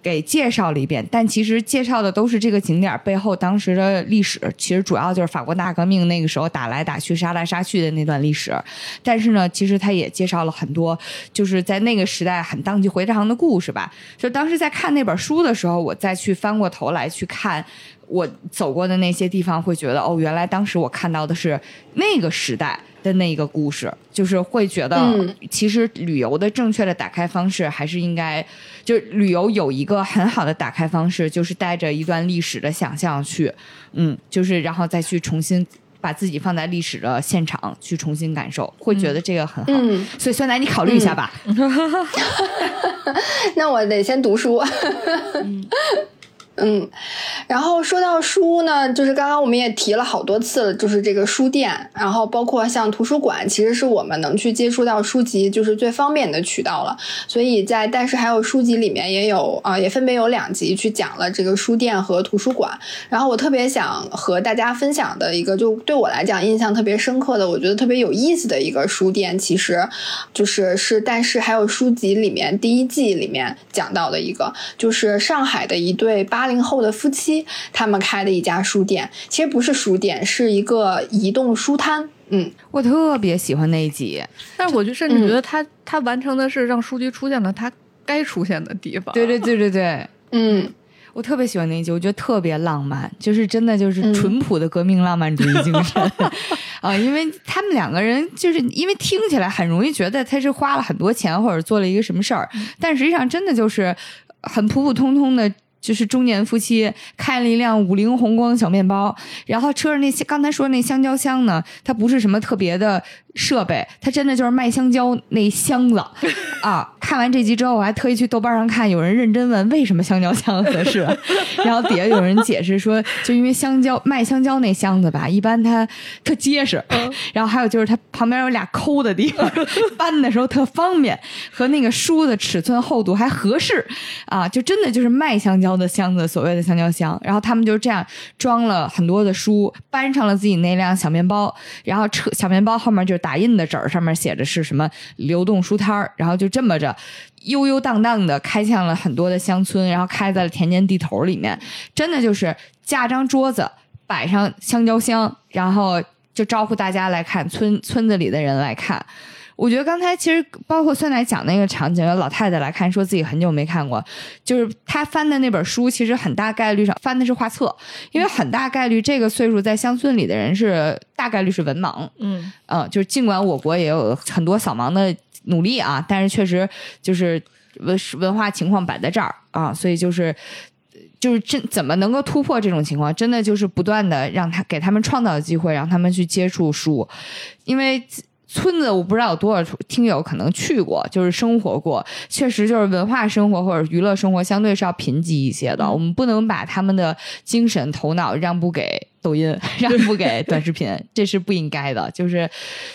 给介绍了一遍，但其实介绍的都是这个景点背后当时的历史，其实主要就是法国大革命那个时候打来打去、杀来杀去的那段历史。但是呢，其实他也介绍了很多，就是在那个时代很荡气回肠的故事吧。就当时在看那本书的时候，我再去翻过头来去看我走过的那些地方，会觉得哦，原来当时我看到的是那个时代。的那个故事，就是会觉得，其实旅游的正确的打开方式，还是应该，就旅游有一个很好的打开方式，就是带着一段历史的想象去，嗯，就是然后再去重新把自己放在历史的现场去重新感受，会觉得这个很好。所以酸奶，你考虑一下吧。那我得先读书。嗯，嗯然后说到书呢，就是刚刚我们也提了好多次了，就是这个书店，然后包括像图书馆，其实是我们能去接触到书籍就是最方便的渠道了。所以在但是还有书籍里面也有啊，也分别有两集去讲了这个书店和图书馆。然后我特别想和大家分享的一个，就对我来讲印象特别深刻的，我觉得特别有意思的一个书店，其实就是是但是还有书籍里面第一季里面讲到的一个，就是上海的一对八。零后的夫妻，他们开的一家书店，其实不是书店，是一个移动书摊。嗯，我特别喜欢那一集，但是我就甚至觉得他他完成的是让书籍出现了他该出现的地方。对对 对对对，嗯，我特别喜欢那一集，我觉得特别浪漫，就是真的就是淳朴的革命浪漫主义精神 啊！因为他们两个人，就是因为听起来很容易觉得他是花了很多钱或者做了一个什么事儿，但实际上真的就是很普普通通的。就是中年夫妻开了一辆五菱宏光小面包，然后车上那些刚才说那香蕉箱呢，它不是什么特别的。设备，它真的就是卖香蕉那箱子啊！看完这集之后，我还特意去豆瓣上看，有人认真问为什么香蕉箱合适，然后底下有人解释说，就因为香蕉卖香蕉那箱子吧，一般它特结实，然后还有就是它旁边有俩抠的地方，搬的时候特方便，和那个书的尺寸厚度还合适啊！就真的就是卖香蕉的箱子，所谓的香蕉箱。然后他们就这样装了很多的书，搬上了自己那辆小面包，然后车小面包后面就打。打印的纸儿上面写着是什么流动书摊儿，然后就这么着悠悠荡荡的开向了很多的乡村，然后开在了田间地头里面，真的就是架张桌子，摆上香蕉箱，然后就招呼大家来看村村子里的人来看。我觉得刚才其实包括酸奶讲那个场景，有老太太来看，说自己很久没看过，就是她翻的那本书，其实很大概率上翻的是画册，因为很大概率这个岁数在乡村里的人是大概率是文盲，嗯嗯，就是尽管我国也有很多扫盲的努力啊，但是确实就是文文化情况摆在这儿啊，所以就是就是真怎么能够突破这种情况，真的就是不断的让他给他们创造机会，让他们去接触书，因为。村子我不知道有多少听友可能去过，就是生活过，确实就是文化生活或者娱乐生活相对是要贫瘠一些的。我们不能把他们的精神头脑让步给抖音，让不给短视频，这是不应该的。就是，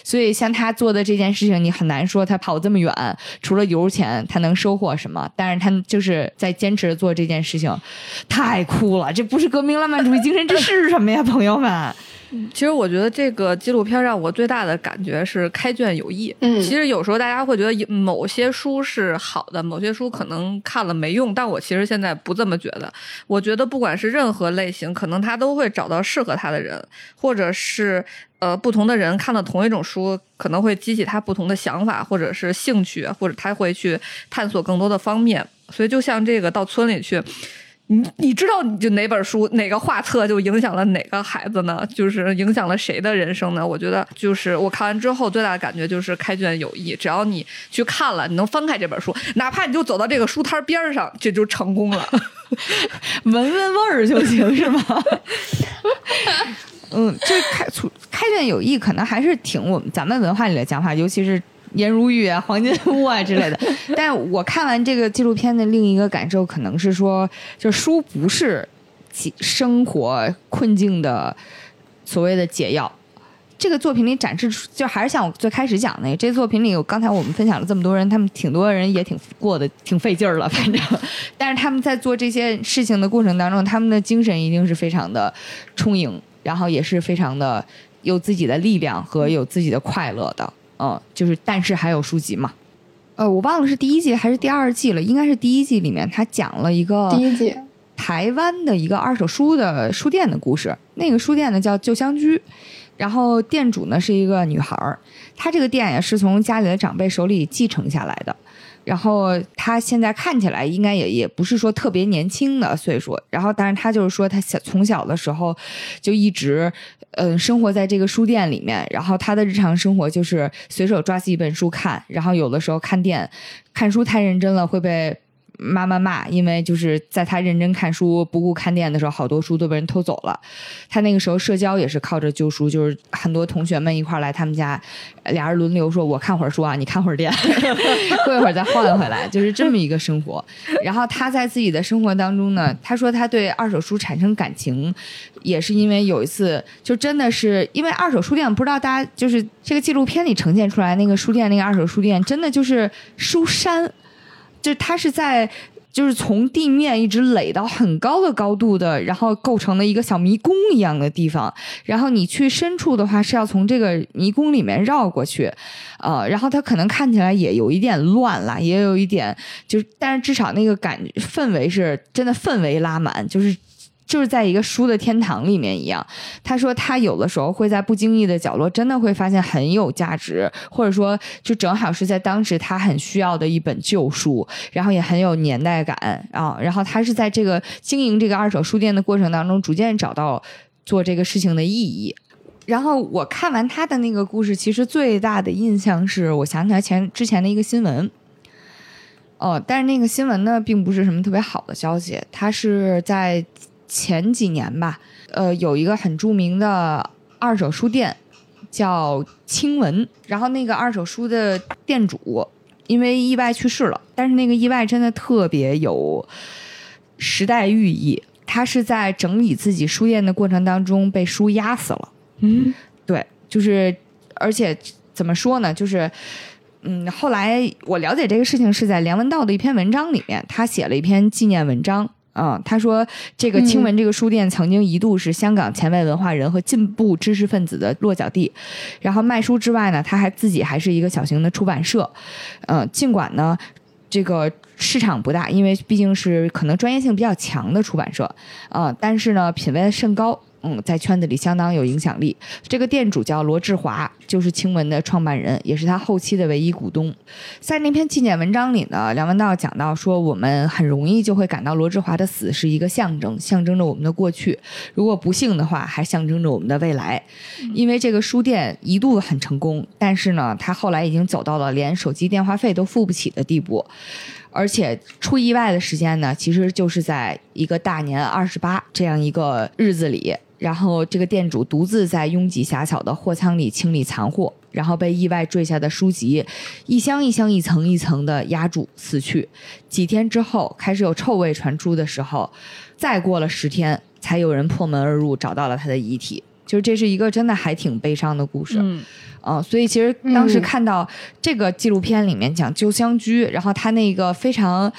所以像他做的这件事情，你很难说他跑这么远，除了油钱，他能收获什么？但是他就是在坚持做这件事情，太酷了！这不是革命浪漫主义精神，这是什么呀，朋友们？其实我觉得这个纪录片让我最大的感觉是开卷有益。嗯，其实有时候大家会觉得某些书是好的，某些书可能看了没用，但我其实现在不这么觉得。我觉得不管是任何类型，可能他都会找到适合他的人，或者是呃不同的人看了同一种书，可能会激起他不同的想法，或者是兴趣，或者他会去探索更多的方面。所以就像这个到村里去。你你知道你就哪本书哪个画册就影响了哪个孩子呢？就是影响了谁的人生呢？我觉得就是我看完之后最大的感觉就是开卷有益。只要你去看了，你能翻开这本书，哪怕你就走到这个书摊边上，这就成功了，闻闻味儿就行，是吗？嗯，这开开卷有益，可能还是挺我们咱们文化里的讲法，尤其是。颜如玉啊，黄金屋啊之类的，但我看完这个纪录片的另一个感受，可能是说，就书不是生活困境的所谓的解药。这个作品里展示出，就还是像我最开始讲的，这作品里有刚才我们分享了这么多人，他们挺多人也挺过得挺费劲儿了，反正，但是他们在做这些事情的过程当中，他们的精神一定是非常的充盈，然后也是非常的有自己的力量和有自己的快乐的。嗯，就是，但是还有书籍嘛，呃，我忘了是第一季还是第二季了，应该是第一季里面他讲了一个第一季台湾的一个二手书的书店的故事。那个书店呢叫旧香居，然后店主呢是一个女孩儿，她这个店也是从家里的长辈手里继承下来的。然后他现在看起来应该也也不是说特别年轻的岁数，然后但是他就是说他小从小的时候就一直嗯、生活在这个书店里面，然后他的日常生活就是随手抓起一本书看，然后有的时候看店看书太认真了会被。妈妈骂，因为就是在他认真看书、不顾看店的时候，好多书都被人偷走了。他那个时候社交也是靠着旧书，就是很多同学们一块来他们家，俩人轮流说：“我看会儿书啊，你看会儿店，过一会儿再换回来。”就是这么一个生活。然后他在自己的生活当中呢，他说他对二手书产生感情，也是因为有一次，就真的是因为二手书店，不知道大家就是这个纪录片里呈现出来那个书店，那个二手书店，真的就是书山。就它是在，就是从地面一直垒到很高的高度的，然后构成了一个小迷宫一样的地方。然后你去深处的话，是要从这个迷宫里面绕过去，呃，然后它可能看起来也有一点乱了，也有一点就是，但是至少那个感氛围是真的氛围拉满，就是。就是在一个书的天堂里面一样。他说他有的时候会在不经意的角落，真的会发现很有价值，或者说就正好是在当时他很需要的一本旧书，然后也很有年代感啊。然后他是在这个经营这个二手书店的过程当中，逐渐找到做这个事情的意义。然后我看完他的那个故事，其实最大的印象是我想起来前之前的一个新闻。哦，但是那个新闻呢，并不是什么特别好的消息，他是在。前几年吧，呃，有一个很著名的二手书店叫青文，然后那个二手书的店主因为意外去世了，但是那个意外真的特别有时代寓意。他是在整理自己书店的过程当中被书压死了。嗯，对，就是而且怎么说呢，就是。嗯，后来我了解这个事情是在梁文道的一篇文章里面，他写了一篇纪念文章。啊、他说这个清文这个书店曾经一度是香港前卫文化人和进步知识分子的落脚地，然后卖书之外呢，他还自己还是一个小型的出版社，嗯，尽管呢这个市场不大，因为毕竟是可能专业性比较强的出版社，啊、但是呢品味甚高。嗯，在圈子里相当有影响力。这个店主叫罗志华，就是青文的创办人，也是他后期的唯一股东。在那篇纪念文章里呢，梁文道讲到说，我们很容易就会感到罗志华的死是一个象征，象征着我们的过去；如果不幸的话，还象征着我们的未来。因为这个书店一度很成功，但是呢，他后来已经走到了连手机电话费都付不起的地步。而且出意外的时间呢，其实就是在一个大年二十八这样一个日子里，然后这个店主独自在拥挤狭小的货仓里清理残货，然后被意外坠下的书籍一箱一箱、一层一层的压住死去。几天之后，开始有臭味传出的时候，再过了十天，才有人破门而入，找到了他的遗体。就是这是一个真的还挺悲伤的故事。嗯嗯，所以其实当时嗯看到这个纪录片里面讲旧香居，然后他那个非常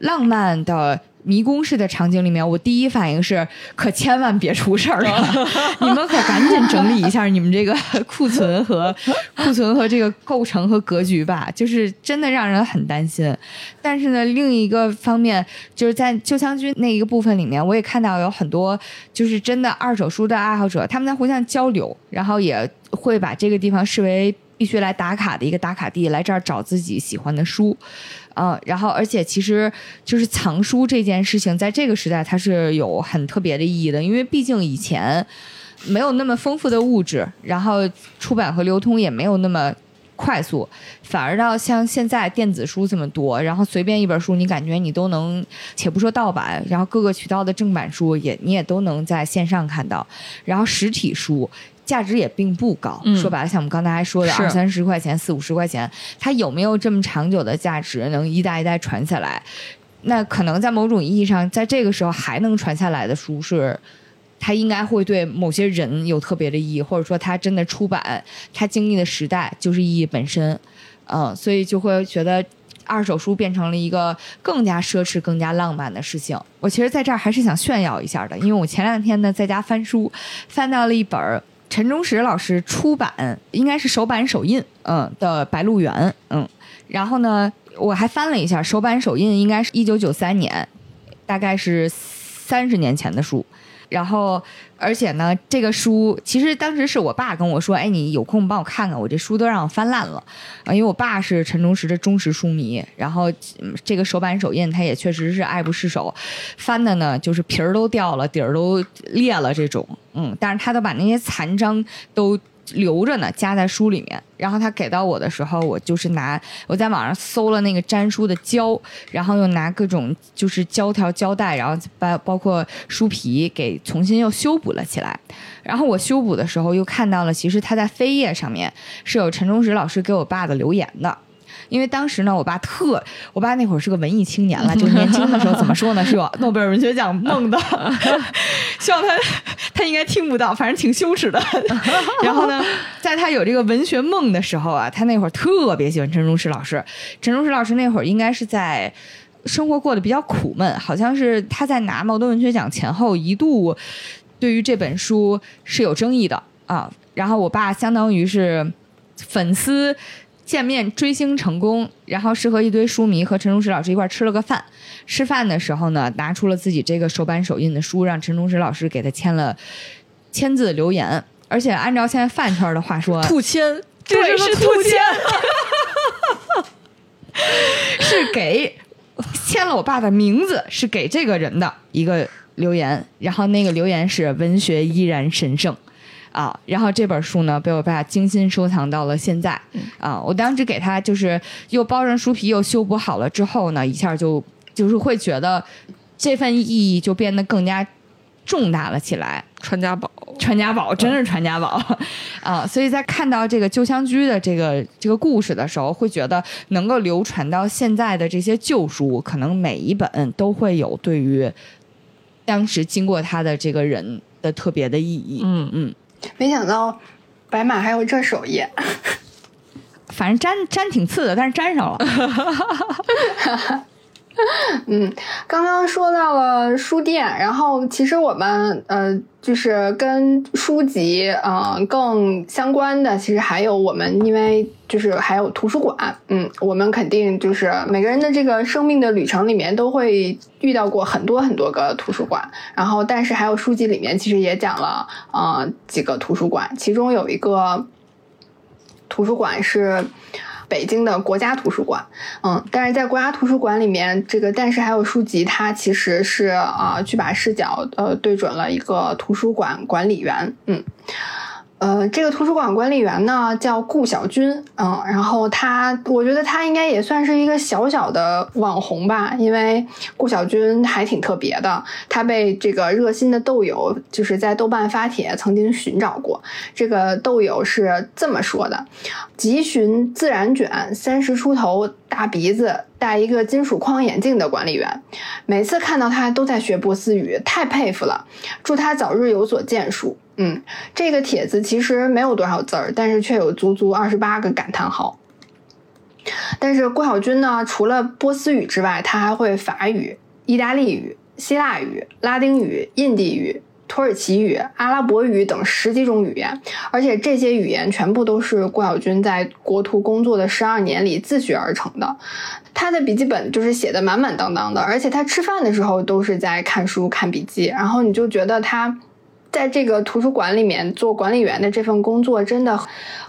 浪漫的迷宫式的场景里面，我第一反应是，可千万别出事儿了，你们可赶紧整理一下你们这个库存和库存和这个构成和格局吧，就是真的让人很担心。但是呢，另一个方面就是在旧香居那一个部分里面，我也看到有很多就是真的二手书的爱好者，他们在互相交流，然后也会把这个地方视为必须来打卡的一个打卡地，来这儿找自己喜欢的书。嗯，然后而且其实就是藏书这件事情，在这个时代它是有很特别的意义的，因为毕竟以前没有那么丰富的物质，然后出版和流通也没有那么快速，反而到像现在电子书这么多，然后随便一本书，你感觉你都能，且不说盗版，然后各个渠道的正版书也你也都能在线上看到，然后实体书。价值也并不高，嗯说白了，像我们刚才还说的，二三十块钱、四五十块钱，它有没有这么长久的价值，能一代一代传下来？那可能在某种意义上，在这个时候还能传下来的书是，它应该会对某些人有特别的意义，或者说它真的出版，它经历的时代就是意义本身。嗯，所以就会觉得二手书变成了一个更加奢侈、更加浪漫的事情。我其实在这儿还是想炫耀一下的，因为我前两天呢在家翻书，翻到了一本儿陈忠实老师出版，应该是首版首印，嗯的《白鹿原》，嗯。然后呢，我还翻了一下，首版首印应该是一九九三年，大概是三十年前的书。然后，而且呢，这个书其实当时是我爸跟我说：“哎，你有空帮我看看，我这书都让我翻烂了。”啊，因为我爸是陈忠实的忠实书迷，然后这个手板手印他也确实是爱不释手，翻的呢就是皮儿都掉了，底儿都裂了这种。嗯，但是他都把那些残章都。留着呢，夹在书里面。然后他给到我的时候，我就是拿我在网上搜了那个粘书的胶，然后又拿各种就是胶条、胶带，然后包包括书皮给重新又修补了起来。然后我修补的时候又看到了，其实他在扉页上面是有陈忠实老师给我爸的留言的。因为当时呢，我爸特，我爸那会儿是个文艺青年了，就是年轻的时候怎么说呢，是有诺贝尔文学奖梦的。希望他他应该听不到，反正挺羞耻的。然后呢，在他有这个文学梦的时候啊，他那会儿特别喜欢陈忠实老师。陈忠实老师那会儿应该是在生活过得比较苦闷，好像是他在拿茅盾文学奖前后一度对于这本书是有争议的啊。然后我爸相当于是粉丝。见面追星成功，然后是和一堆书迷和陈忠实老师一块吃了个饭。吃饭的时候呢，拿出了自己这个手版手印的书，让陈忠实老师给他签了签字留言。而且按照现在饭圈的话说，兔签，对，是兔签，是给签了我爸的名字，是给这个人的一个留言。然后那个留言是“文学依然神圣”。啊，然后这本书呢，被我爸精心收藏到了现在。啊，我当时给他就是又包上书皮，又修补好了之后呢，一下就就是会觉得这份意义就变得更加重大了起来。传家宝，传家宝，真是传家宝 啊！所以在看到这个旧香居的这个这个故事的时候，会觉得能够流传到现在的这些旧书，可能每一本都会有对于当时经过他的这个人的特别的意义。嗯嗯。没想到白马还有这手艺，反正粘粘挺次的，但是粘上了。嗯，刚刚说到了书店，然后其实我们呃，就是跟书籍嗯更相关的，其实还有我们，因为就是还有图书馆，嗯，我们肯定就是每个人的这个生命的旅程里面都会遇到过很多很多个图书馆，然后但是还有书籍里面其实也讲了啊几个图书馆，其中有一个图书馆是。北京的国家图书馆，嗯，但是在国家图书馆里面，这个但是还有书籍，它其实是啊，去把视角呃对准了一个图书馆管理员，嗯。呃，这个图书馆管理员呢叫顾小军，嗯，然后他，我觉得他应该也算是一个小小的网红吧，因为顾小军还挺特别的，他被这个热心的豆友就是在豆瓣发帖曾经寻找过，这个豆友是这么说的：急寻自然卷，三十出头，大鼻子，戴一个金属框眼镜的管理员，每次看到他都在学波斯语，太佩服了，祝他早日有所建树。嗯，这个帖子其实没有多少字儿，但是却有足足二十八个感叹号。但是郭晓军呢，除了波斯语之外，他还会法语、意大利语、希腊语、拉丁语、印地语、土耳其语、阿拉伯语等十几种语言，而且这些语言全部都是郭晓军在国图工作的十二年里自学而成的。他的笔记本就是写的满满当当的，而且他吃饭的时候都是在看书、看笔记，然后你就觉得他。在这个图书馆里面做管理员的这份工作，真的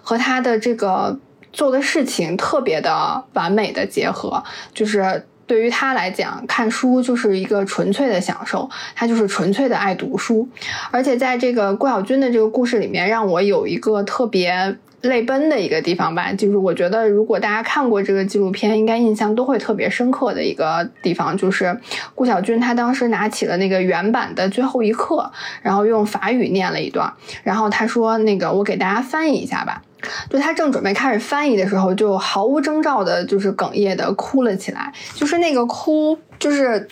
和他的这个做的事情特别的完美的结合。就是对于他来讲，看书就是一个纯粹的享受，他就是纯粹的爱读书。而且在这个郭晓军的这个故事里面，让我有一个特别。泪奔的一个地方吧，就是我觉得如果大家看过这个纪录片，应该印象都会特别深刻的一个地方，就是顾晓军他当时拿起了那个原版的最后一课，然后用法语念了一段，然后他说：“那个我给大家翻译一下吧。”就他正准备开始翻译的时候，就毫无征兆的，就是哽咽的哭了起来，就是那个哭，就是。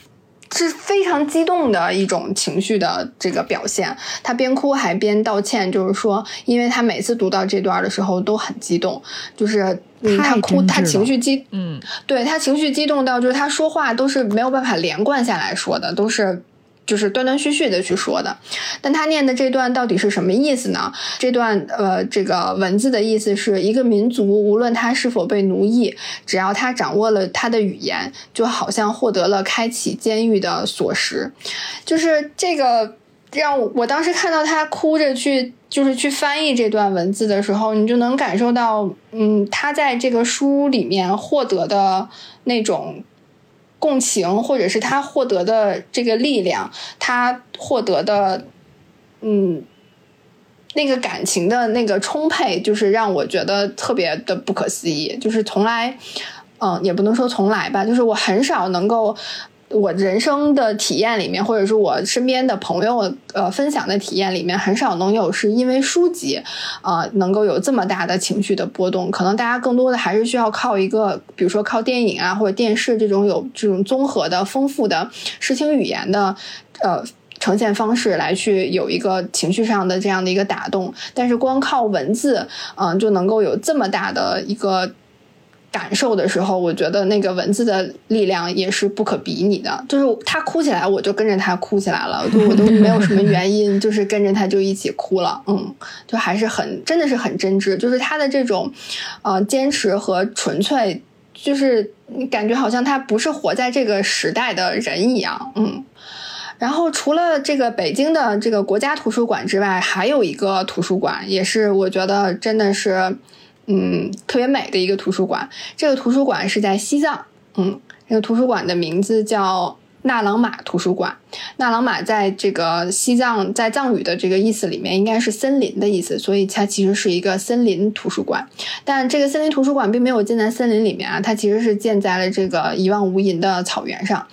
是非常激动的一种情绪的这个表现，他边哭还边道歉，就是说，因为他每次读到这段的时候都很激动，就是嗯，他哭，他情绪激，嗯，对他情绪激动到就是他说话都是没有办法连贯下来说的，都是就是断断续续的去说的，但他念的这段到底是什么意思呢？这段呃，这个文字的意思是一个民族，无论他是否被奴役，只要他掌握了他的语言，就好像获得了开启监狱的锁匙。就是这个让我当时看到他哭着去，就是去翻译这段文字的时候，你就能感受到，嗯，他在这个书里面获得的那种。共情，或者是他获得的这个力量，他获得的，嗯，那个感情的那个充沛，就是让我觉得特别的不可思议。就是从来，嗯，也不能说从来吧，就是我很少能够。我人生的体验里面，或者是我身边的朋友呃分享的体验里面，很少能有是因为书籍，啊，能够有这么大的情绪的波动。可能大家更多的还是需要靠一个，比如说靠电影啊或者电视这种有这种综合的、丰富的视听语言的呃呈现方式来去有一个情绪上的这样的一个打动。但是光靠文字，嗯，就能够有这么大的一个。感受的时候，我觉得那个文字的力量也是不可比拟的。就是他哭起来，我就跟着他哭起来了，就我都没有什么原因，就是跟着他就一起哭了。嗯，就还是很真的是很真挚，就是他的这种呃坚持和纯粹，就是你感觉好像他不是活在这个时代的人一样。嗯，然后除了这个北京的这个国家图书馆之外，还有一个图书馆，也是我觉得真的是。嗯，特别美的一个图书馆。这个图书馆是在西藏。嗯，这个图书馆的名字叫纳朗玛图书馆。纳朗玛在这个西藏，在藏语的这个意思里面，应该是森林的意思，所以它其实是一个森林图书馆。但这个森林图书馆并没有建在森林里面啊，它其实是建在了这个一望无垠的草原上。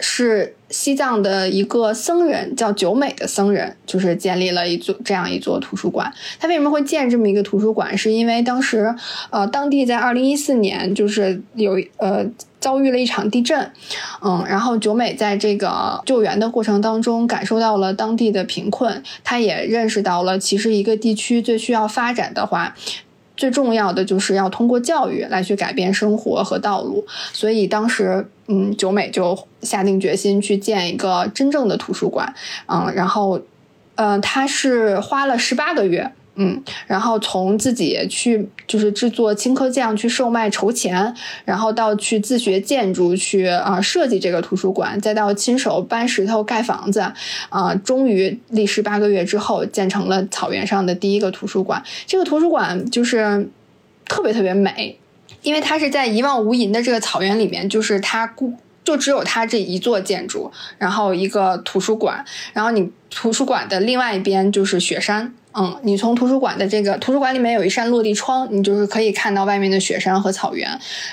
是西藏的一个僧人，叫九美的僧人，就是建立了一座这样一座图书馆。他为什么会建这么一个图书馆？是因为当时，呃，当地在二零一四年就是有呃遭遇了一场地震，嗯，然后九美在这个救援的过程当中感受到了当地的贫困，他也认识到了其实一个地区最需要发展的话。最重要的就是要通过教育来去改变生活和道路，所以当时，嗯，九美就下定决心去建一个真正的图书馆，嗯，然后，呃，他是花了十八个月。嗯，然后从自己去就是制作青稞酱去售卖筹钱，然后到去自学建筑去啊设计这个图书馆，再到亲手搬石头盖房子，啊，终于历时八个月之后建成了草原上的第一个图书馆。这个图书馆就是特别特别美，因为它是在一望无垠的这个草原里面，就是它孤就只有它这一座建筑，然后一个图书馆，然后你图书馆的另外一边就是雪山。嗯，你从图书馆的这个图书馆里面有一扇落地窗，你就是可以看到外面的雪山和草原。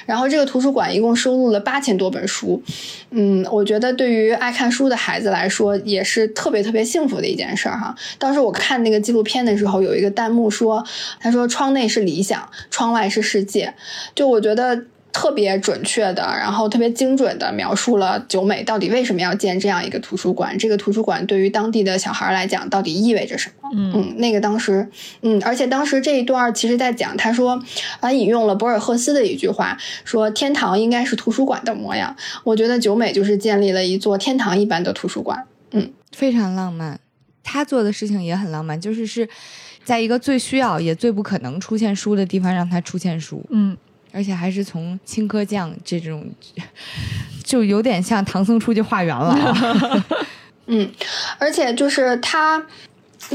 然后这个图书馆一共收录了八千多本书，嗯，我觉得对于爱看书的孩子来说也是特别特别幸福的一件事儿哈。当时我看那个纪录片的时候，有一个弹幕说，他说窗内是理想，窗外是世界。就我觉得。特别准确的，然后特别精准的描述了九美到底为什么要建这样一个图书馆。这个图书馆对于当地的小孩来讲，到底意味着什么？嗯，那个当时，嗯，而且当时这一段其实在讲，他说啊，引用了博尔赫斯的一句话，说天堂应该是图书馆的模样。我觉得九美就是建立了一座天堂一般的图书馆。嗯，非常浪漫。他做的事情也很浪漫，就是是在一个最需要也最不可能出现书的地方让他出现书。嗯。而且还是从青稞酱这种，就有点像唐僧出去化缘了。嗯，而且就是他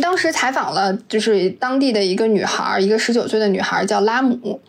当时采访了，就是当地的一个女孩，一个十九岁的女孩叫拉姆。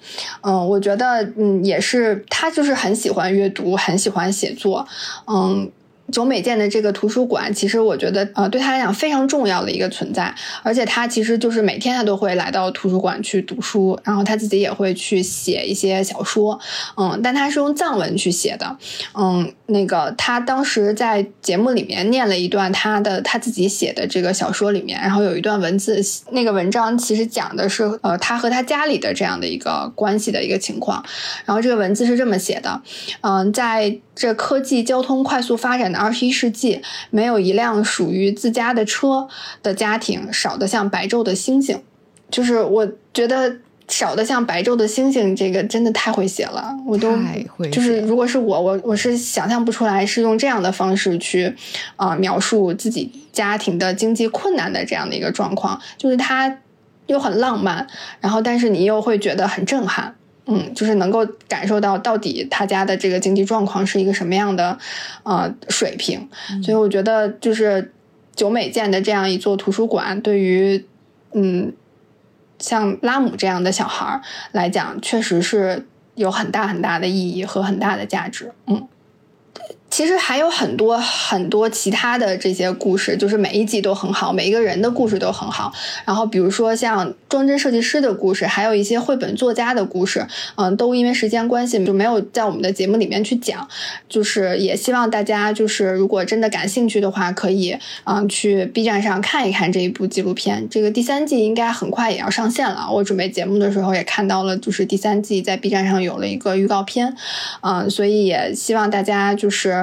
嗯，我觉得嗯也是，她就是很喜欢阅读，很喜欢写作。嗯。久美建的这个图书馆，其实我觉得，呃，对他来讲非常重要的一个存在。而且他其实就是每天他都会来到图书馆去读书，然后他自己也会去写一些小说，嗯，但他是用藏文去写的，嗯，那个他当时在节目里面念了一段他的他自己写的这个小说里面，然后有一段文字，那个文章其实讲的是，呃，他和他家里的这样的一个关系的一个情况。然后这个文字是这么写的，嗯，在。这科技交通快速发展的二十一世纪，没有一辆属于自家的车的家庭少得像白昼的星星。就是我觉得少的像白昼的星星，这个真的太会写了，我都太会就是如果是我，我我是想象不出来是用这样的方式去啊、呃描述自己家庭的经济困难的这样的一个状况，就是它又很浪漫，然后但是你又会觉得很震撼。嗯，就是能够感受到到底他家的这个经济状况是一个什么样的呃水平，所以我觉得就是久美建的这样一座图书馆，对于嗯像拉姆这样的小孩儿来讲，确实是有很大很大的意义和很大的价值。嗯。其实还有很多很多其他的这些故事，就是每一集都很好，每一个人的故事都很好。然后比如说像装帧设计师的故事，还有一些绘本作家的故事，嗯，都因为时间关系就没有在我们的节目里面去讲。就是也希望大家就是如果真的感兴趣的话，可以嗯去 B 站上看一看这一部纪录片。这个第三季应该很快也要上线了。我准备节目的时候也看到了，就是第三季在 B 站上有了一个预告片，嗯，所以也希望大家就是。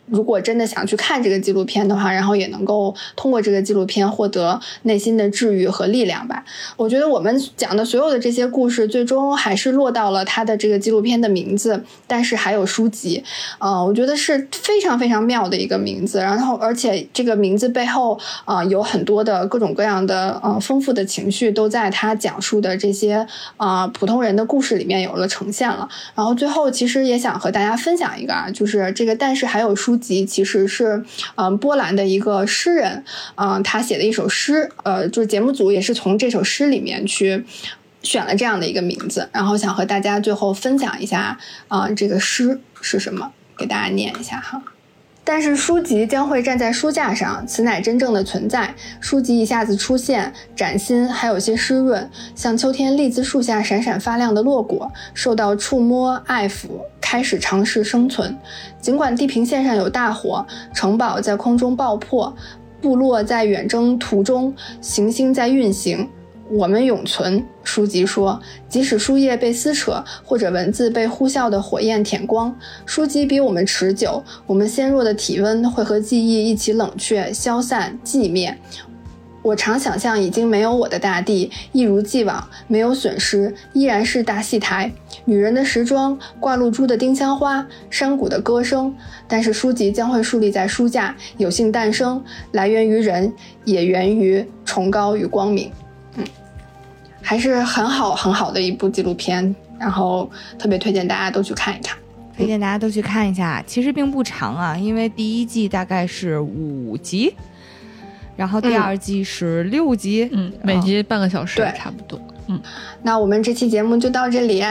如果真的想去看这个纪录片的话，然后也能够通过这个纪录片获得内心的治愈和力量吧。我觉得我们讲的所有的这些故事，最终还是落到了他的这个纪录片的名字，但是还有书籍，呃，我觉得是非常非常妙的一个名字。然后，而且这个名字背后，啊，有很多的各种各样的呃丰富的情绪，都在他讲述的这些啊、普通人的故事里面有了呈现了。然后最后，其实也想和大家分享一个啊，就是这个，但是还有书其实是嗯、波兰的一个诗人，嗯、他写的一首诗，呃，就是节目组也是从这首诗里面去。选了这样的一个名字，然后想和大家最后分享一下啊、这个诗是什么，给大家念一下哈。但是书籍将会站在书架上，此乃真正的存在。书籍一下子出现，崭新，还有些湿润，像秋天栗子树下闪闪发亮的落果，受到触摸、爱抚，开始尝试生存。尽管地平线上有大火，城堡在空中爆破，部落在远征途中，行星在运行。我们永存。书籍说，即使书页被撕扯，或者文字被呼啸的火焰舔光，书籍比我们持久。我们纤弱的体温会和记忆一起冷却、消散、寂灭。我常想象，已经没有我的大地，一如既往，没有损失，依然是大戏台，女人的时装，挂露珠的丁香花，山谷的歌声。但是书籍将会竖立在书架，有幸诞生，来源于人，也源于崇高与光明。嗯，还是很好很好的一部纪录片，然后特别推荐大家都去看一看。推荐大家都去看一下。其实并不长啊，因为第一季大概是五集，然后第二季是六集。嗯，每集半个小时对差不多。嗯那我们这期节目就到这里，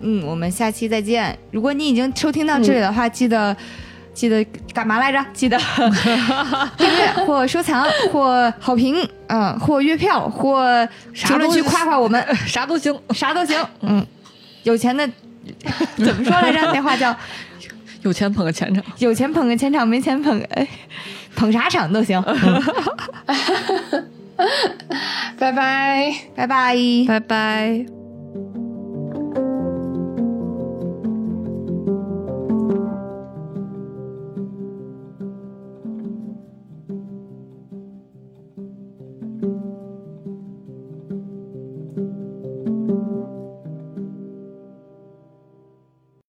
嗯，我们下期再见。如果你已经收听到这里的话，记得记得干嘛来着？记得 订阅或收藏或好评，嗯，或月票或评论区夸夸我们，啥都行，啥都行。嗯，有钱的怎么说来着？那话叫有钱捧个钱场。有钱捧个钱场，没钱捧个哎，捧啥场都行。嗯拜拜。拜拜。拜拜。